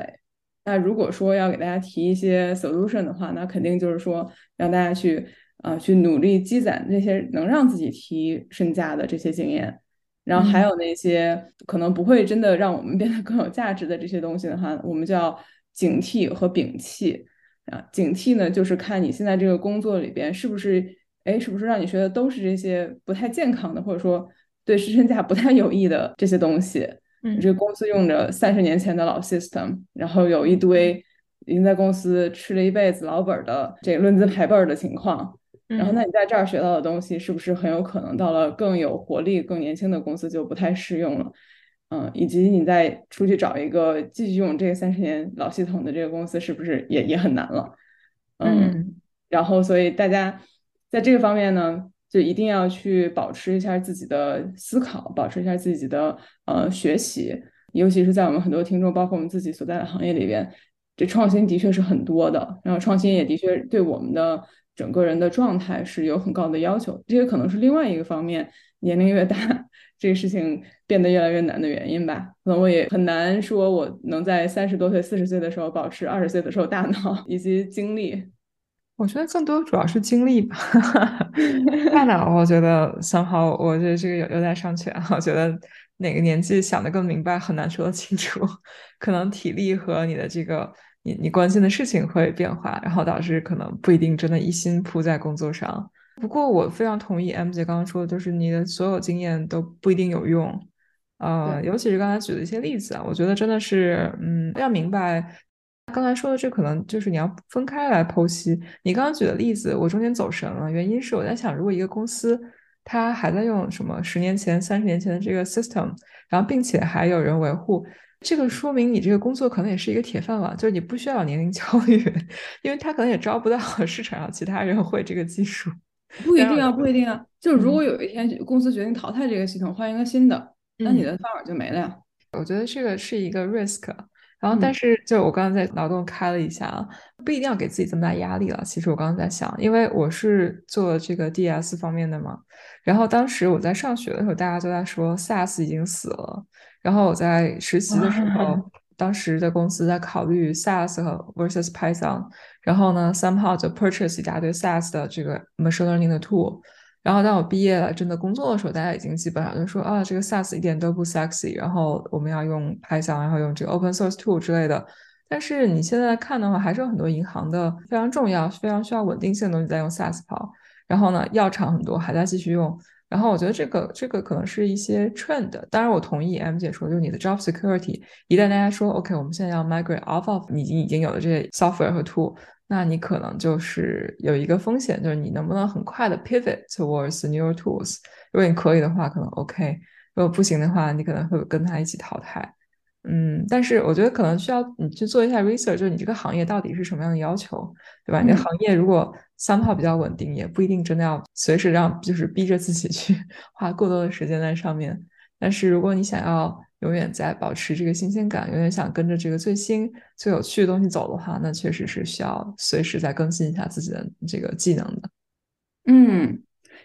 那如果说要给大家提一些 solution 的话，那肯定就是说让大家去啊去努力积攒那些能让自己提身价的这些经验。然后还有那些可能不会真的让我们变得更有价值的这些东西的话，我们就要警惕和摒弃啊。警惕呢，就是看你现在这个工作里边是不是哎，是不是让你学的都是这些不太健康的，或者说。对市身价不太有益的这些东西，嗯，这个公司用着三十年前的老 system，然后有一堆已经在公司吃了一辈子老本的这个论资排辈的情况，然后那你在这儿学到的东西，是不是很有可能到了更有活力、更年轻的公司就不太适用了？嗯，以及你再出去找一个继续用这个三十年老系统的这个公司，是不是也也很难了？嗯，然后所以大家在这个方面呢，就一定要去保持一下自己的思考，保持一下自己的呃学习，尤其是在我们很多听众，包括我们自己所在的行业里边，这创新的确是很多的，然后创新也的确对我们的整个人的状态是有很高的要求，这也可能是另外一个方面，年龄越大。这个事情变得越来越难的原因吧，可能我也很难说，我能在三十多岁、四十岁的时候保持二十岁的时候大脑 以及精力。我觉得更多主要是精力吧，大脑我觉得想好，我觉得这个有有待商榷。我觉得哪个年纪想的更明白很难说得清楚，可能体力和你的这个你你关心的事情会变化，然后导致可能不一定真的一心扑在工作上。不过我非常同意 M 姐刚刚说的，就是你的所有经验都不一定有用，呃，尤其是刚才举的一些例子啊，我觉得真的是，嗯，要明白刚才说的这可能就是你要分开来剖析。你刚刚举的例子，我中间走神了，原因是我在想，如果一个公司它还在用什么十年前、三十年前的这个 system，然后并且还有人维护，这个说明你这个工作可能也是一个铁饭碗，就是你不需要年龄焦虑，因为他可能也招不到市场上其他人会这个技术。不一定啊，不一定啊。就是如果有一天公司决定淘汰这个系统，换一个新的，那你的饭碗就没了呀。我觉得这个是一个 risk。然后，但是就我刚刚在脑洞开了一下啊，不一定要给自己这么大压力了。其实我刚刚在想，因为我是做这个 DS 方面的嘛。然后当时我在上学的时候，大家都在说 SaaS 已经死了。然后我在实习的时候。当时的公司在考虑 SaaS 和 versus Python，然后呢，somehow 就 purchase 一大堆 SaaS 的这个 machine learning 的 tool。然后当我毕业了，真的工作的时候，大家已经基本上就说啊，这个 SaaS 一点都不 sexy，然后我们要用 Python，然后用这个 open source tool 之类的。但是你现在看的话，还是有很多银行的非常重要、非常需要稳定性的东西在用 SaaS 跑。然后呢，药厂很多还在继续用。然后我觉得这个这个可能是一些 trend，当然我同意 M 姐说，就是你的 job security，一旦大家说 OK，我们现在要 migrate off of 已经已经有的这些 software 和 tool，那你可能就是有一个风险，就是你能不能很快的 pivot towards newer tools？如果你可以的话，可能 OK；如果不行的话，你可能会跟他一起淘汰。嗯，但是我觉得可能需要你去做一下 research，就是你这个行业到底是什么样的要求，对吧？你的行业如果三炮比较稳定，也不一定真的要随时让，就是逼着自己去花过多的时间在上面。但是如果你想要永远在保持这个新鲜感，永远想跟着这个最新、最有趣的东西走的话，那确实是需要随时在更新一下自己的这个技能的。嗯，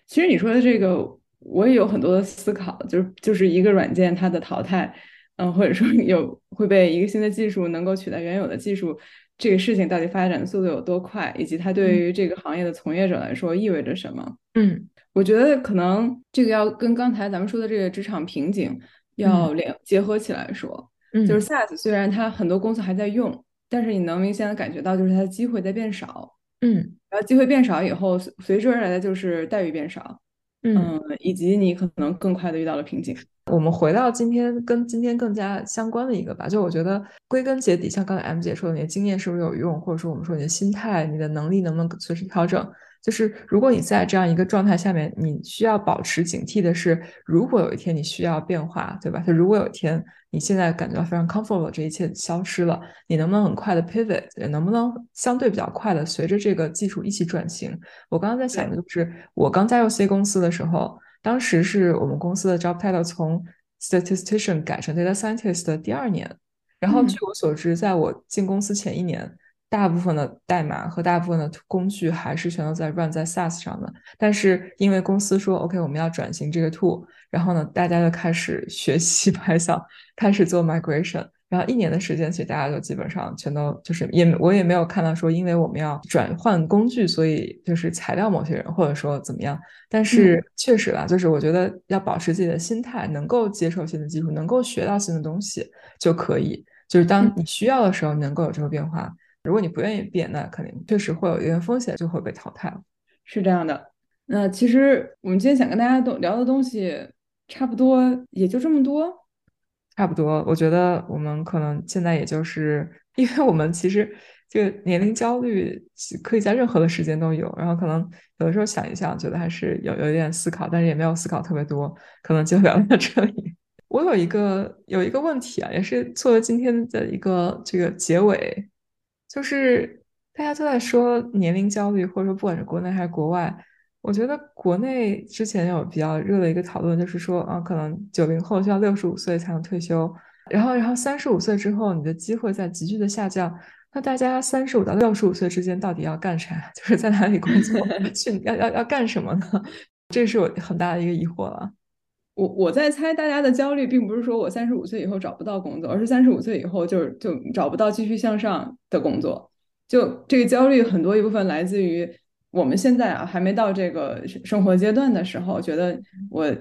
其实你说的这个，我也有很多的思考，就是就是一个软件它的淘汰。嗯，或者说有会被一个新的技术能够取代原有的技术，这个事情到底发展的速度有多快，以及它对于这个行业的从业者来说意味着什么？嗯，我觉得可能这个要跟刚才咱们说的这个职场瓶颈要联结合起来说。嗯，就是 SaaS 虽然它很多公司还在用，但是你能明显的感觉到，就是它的机会在变少。嗯，然后机会变少以后，随之而来的就是待遇变少。嗯，以及你可能更快的遇到了瓶颈。我们回到今天跟今天更加相关的一个吧，就我觉得归根结底，像刚才 M 姐说的，你的经验是不是有用，或者说我们说你的心态、你的能力能不能随时调整？就是如果你在这样一个状态下面，你需要保持警惕的是，如果有一天你需要变化，对吧？就如果有一天你现在感觉到非常 comfortable，这一切消失了，你能不能很快的 pivot？也能不能相对比较快的随着这个技术一起转型？我刚刚在想的就是，我刚加入 C 公司的时候，当时是我们公司的 job title 从 statistician 改成 data scientist 的第二年，然后据我所知，在我进公司前一年。大部分的代码和大部分的工具还是全都在 run 在 SaaS 上的，但是因为公司说 OK 我们要转型这个 tool，然后呢，大家就开始学习 Python，开始做 migration，然后一年的时间，其实大家就基本上全都就是也我也没有看到说因为我们要转换工具，所以就是裁掉某些人或者说怎么样，但是确实啦，就是我觉得要保持自己的心态，能够接受新的技术，能够学到新的东西就可以，就是当你需要的时候能够有这个变化。如果你不愿意变，那肯定确实会有一定风险，就会被淘汰了。是这样的。那其实我们今天想跟大家都聊的东西，差不多也就这么多。差不多，我觉得我们可能现在也就是，因为我们其实这个年龄焦虑可以在任何的时间都有，然后可能有的时候想一想，觉得还是有有一点思考，但是也没有思考特别多，可能就聊到这里。我有一个有一个问题啊，也是作为今天的一个这个结尾。就是大家都在说年龄焦虑，或者说不管是国内还是国外，我觉得国内之前有比较热的一个讨论，就是说啊，可能九零后需要六十五岁才能退休，然后然后三十五岁之后，你的机会在急剧的下降。那大家三十五到六十五岁之间到底要干啥？就是在哪里工作？去要要要干什么呢？这是我很大的一个疑惑了。我我在猜，大家的焦虑并不是说我三十五岁以后找不到工作，而是三十五岁以后就是就找不到继续向上的工作。就这个焦虑很多一部分来自于我们现在啊还没到这个生活阶段的时候，觉得我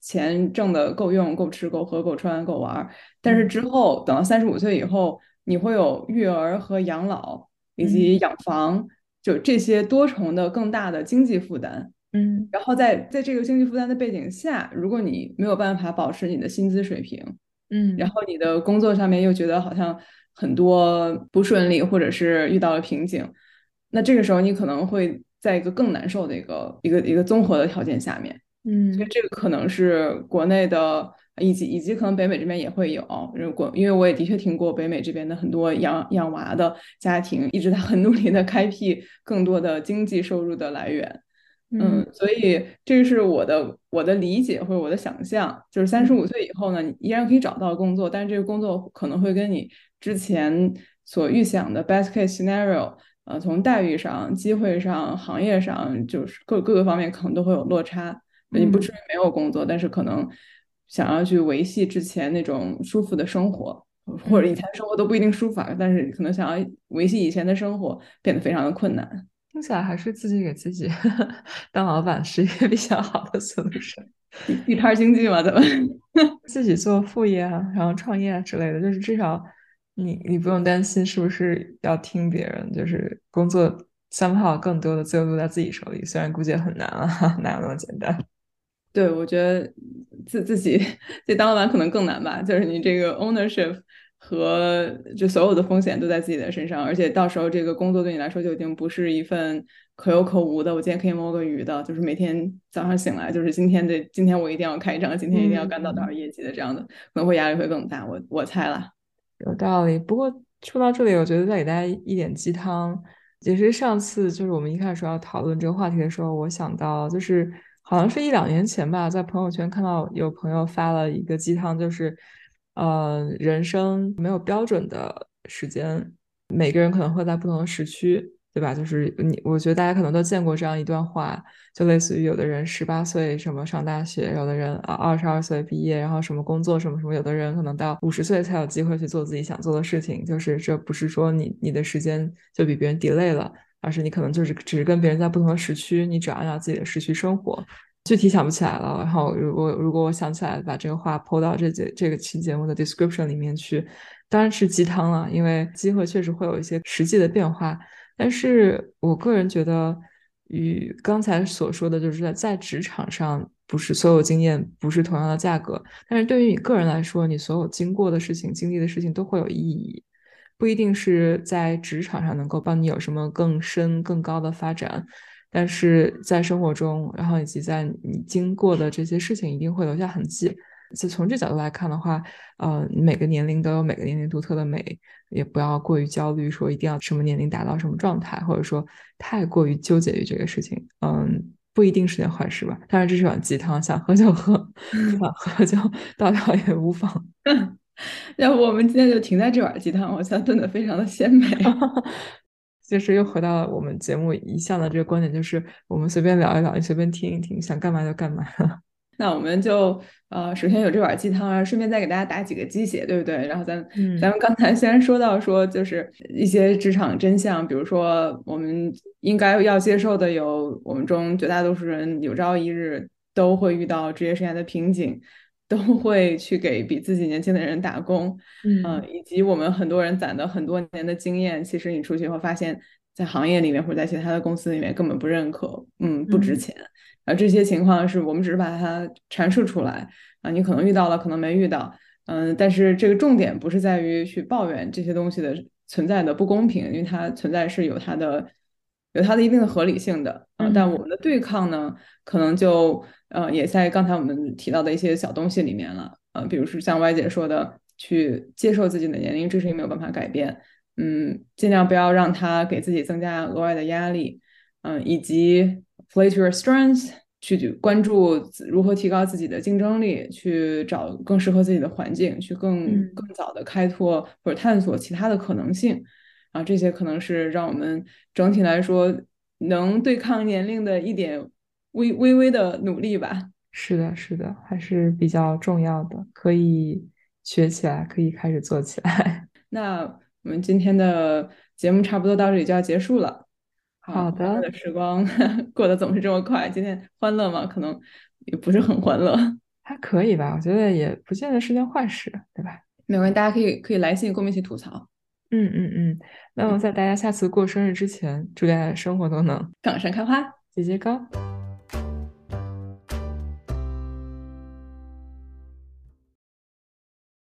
钱挣的够用、够吃、够喝、够穿、够玩。但是之后等到三十五岁以后，你会有育儿和养老以及养房，就这些多重的更大的经济负担。嗯，然后在在这个经济负担的背景下，如果你没有办法保持你的薪资水平，嗯，然后你的工作上面又觉得好像很多不顺利，或者是遇到了瓶颈，那这个时候你可能会在一个更难受的一个一个一个综合的条件下面，嗯，所以这个可能是国内的，以及以及可能北美这边也会有，如果因为我也的确听过北美这边的很多养养娃的家庭一直在很努力的开辟更多的经济收入的来源。嗯，所以这是我的我的理解或者我的想象，就是三十五岁以后呢，你依然可以找到工作，但是这个工作可能会跟你之前所预想的 best case scenario，呃，从待遇上、机会上、行业上，就是各各个方面可能都会有落差。你不至于没有工作，但是可能想要去维系之前那种舒服的生活，或者以前生活都不一定舒服，但是可能想要维系以前的生活变得非常的困难。听起来还是自己给自己 当老板是一个比较好的 solution，地摊经济嘛，咱们 自己做副业啊，然后创业啊之类的，就是至少你你不用担心是不是要听别人，就是工作三号更多的自由度在自己手里，虽然估计很难啊，哪有那么简单？对，我觉得自自己这当老板可能更难吧，就是你这个 ownership。和就所有的风险都在自己的身上，而且到时候这个工作对你来说就已经不是一份可有可无的。我今天可以摸个鱼的，就是每天早上醒来就是今天的，今天我一定要开张，今天一定要干到多少业绩的这样的，可能会压力会更大。我我猜了，有道理。不过说到这里，我觉得再给大家一点鸡汤，其实上次就是我们一开始说要讨论这个话题的时候，我想到就是好像是一两年前吧，在朋友圈看到有朋友发了一个鸡汤，就是。呃，人生没有标准的时间，每个人可能会在不同的时区，对吧？就是你，我觉得大家可能都见过这样一段话，就类似于有的人十八岁什么上大学，有的人啊二十二岁毕业，然后什么工作什么什么，有的人可能到五十岁才有机会去做自己想做的事情。就是这不是说你你的时间就比别人 delay 了，而是你可能就是只是跟别人在不同的时区，你只要按照自己的时区生活。具体想不起来了，然后如果如果我想起来，把这个话抛到这节这个期节目的 description 里面去，当然是鸡汤了，因为机会确实会有一些实际的变化。但是我个人觉得，与刚才所说的就是在在职场上，不是所有经验不是同样的价格，但是对于你个人来说，你所有经过的事情、经历的事情都会有意义，不一定是在职场上能够帮你有什么更深更高的发展。但是在生活中，然后以及在你经过的这些事情，一定会留下痕迹。就从这角度来看的话，呃，每个年龄都有每个年龄独特的美，也不要过于焦虑，说一定要什么年龄达到什么状态，或者说太过于纠结于这个事情。嗯，不一定是件坏事吧。当然，这是碗鸡汤，想喝就喝，不想喝就倒掉也无妨。要不我们今天就停在这碗鸡汤，我想炖的非常的鲜美。就是又回到了我们节目一向的这个观点，就是我们随便聊一聊，你随便听一听，想干嘛就干嘛。那我们就呃，首先有这碗鸡汤啊，顺便再给大家打几个鸡血，对不对？然后咱咱们刚才虽然说到说，就是一些职场真相，比如说我们应该要接受的有，我们中绝大多数人有朝一日都会遇到职业生涯的瓶颈。都会去给比自己年轻的人打工，嗯，以及我们很多人攒的很多年的经验，其实你出去后发现，在行业里面或者在其他的公司里面根本不认可，嗯，不值钱。而这些情况是我们只是把它阐述出来啊，你可能遇到了，可能没遇到，嗯，但是这个重点不是在于去抱怨这些东西的存在的不公平，因为它存在是有它的有它的一定的合理性的啊，但我们的对抗呢，可能就。呃，也在刚才我们提到的一些小东西里面了，呃，比如说像歪姐说的，去接受自己的年龄，这是没有办法改变，嗯，尽量不要让他给自己增加额外的压力，嗯，以及 play to your strengths，去关注如何提高自己的竞争力，去找更适合自己的环境，去更更早的开拓或者探索其他的可能性，啊，这些可能是让我们整体来说能对抗年龄的一点微微微的努力吧。是的，是的，还是比较重要的，可以学起来，可以开始做起来。那。我们今天的节目差不多到这里就要结束了。好的，的时光 过得总是这么快。今天欢乐吗？可能也不是很欢乐。还可以吧，我觉得也不见得是件坏事，对吧？没关系，大家可以可以来信跟我们一起吐槽。嗯嗯嗯。那么在大家下次过生日之前，祝大家生活都能杠上开花，节节高。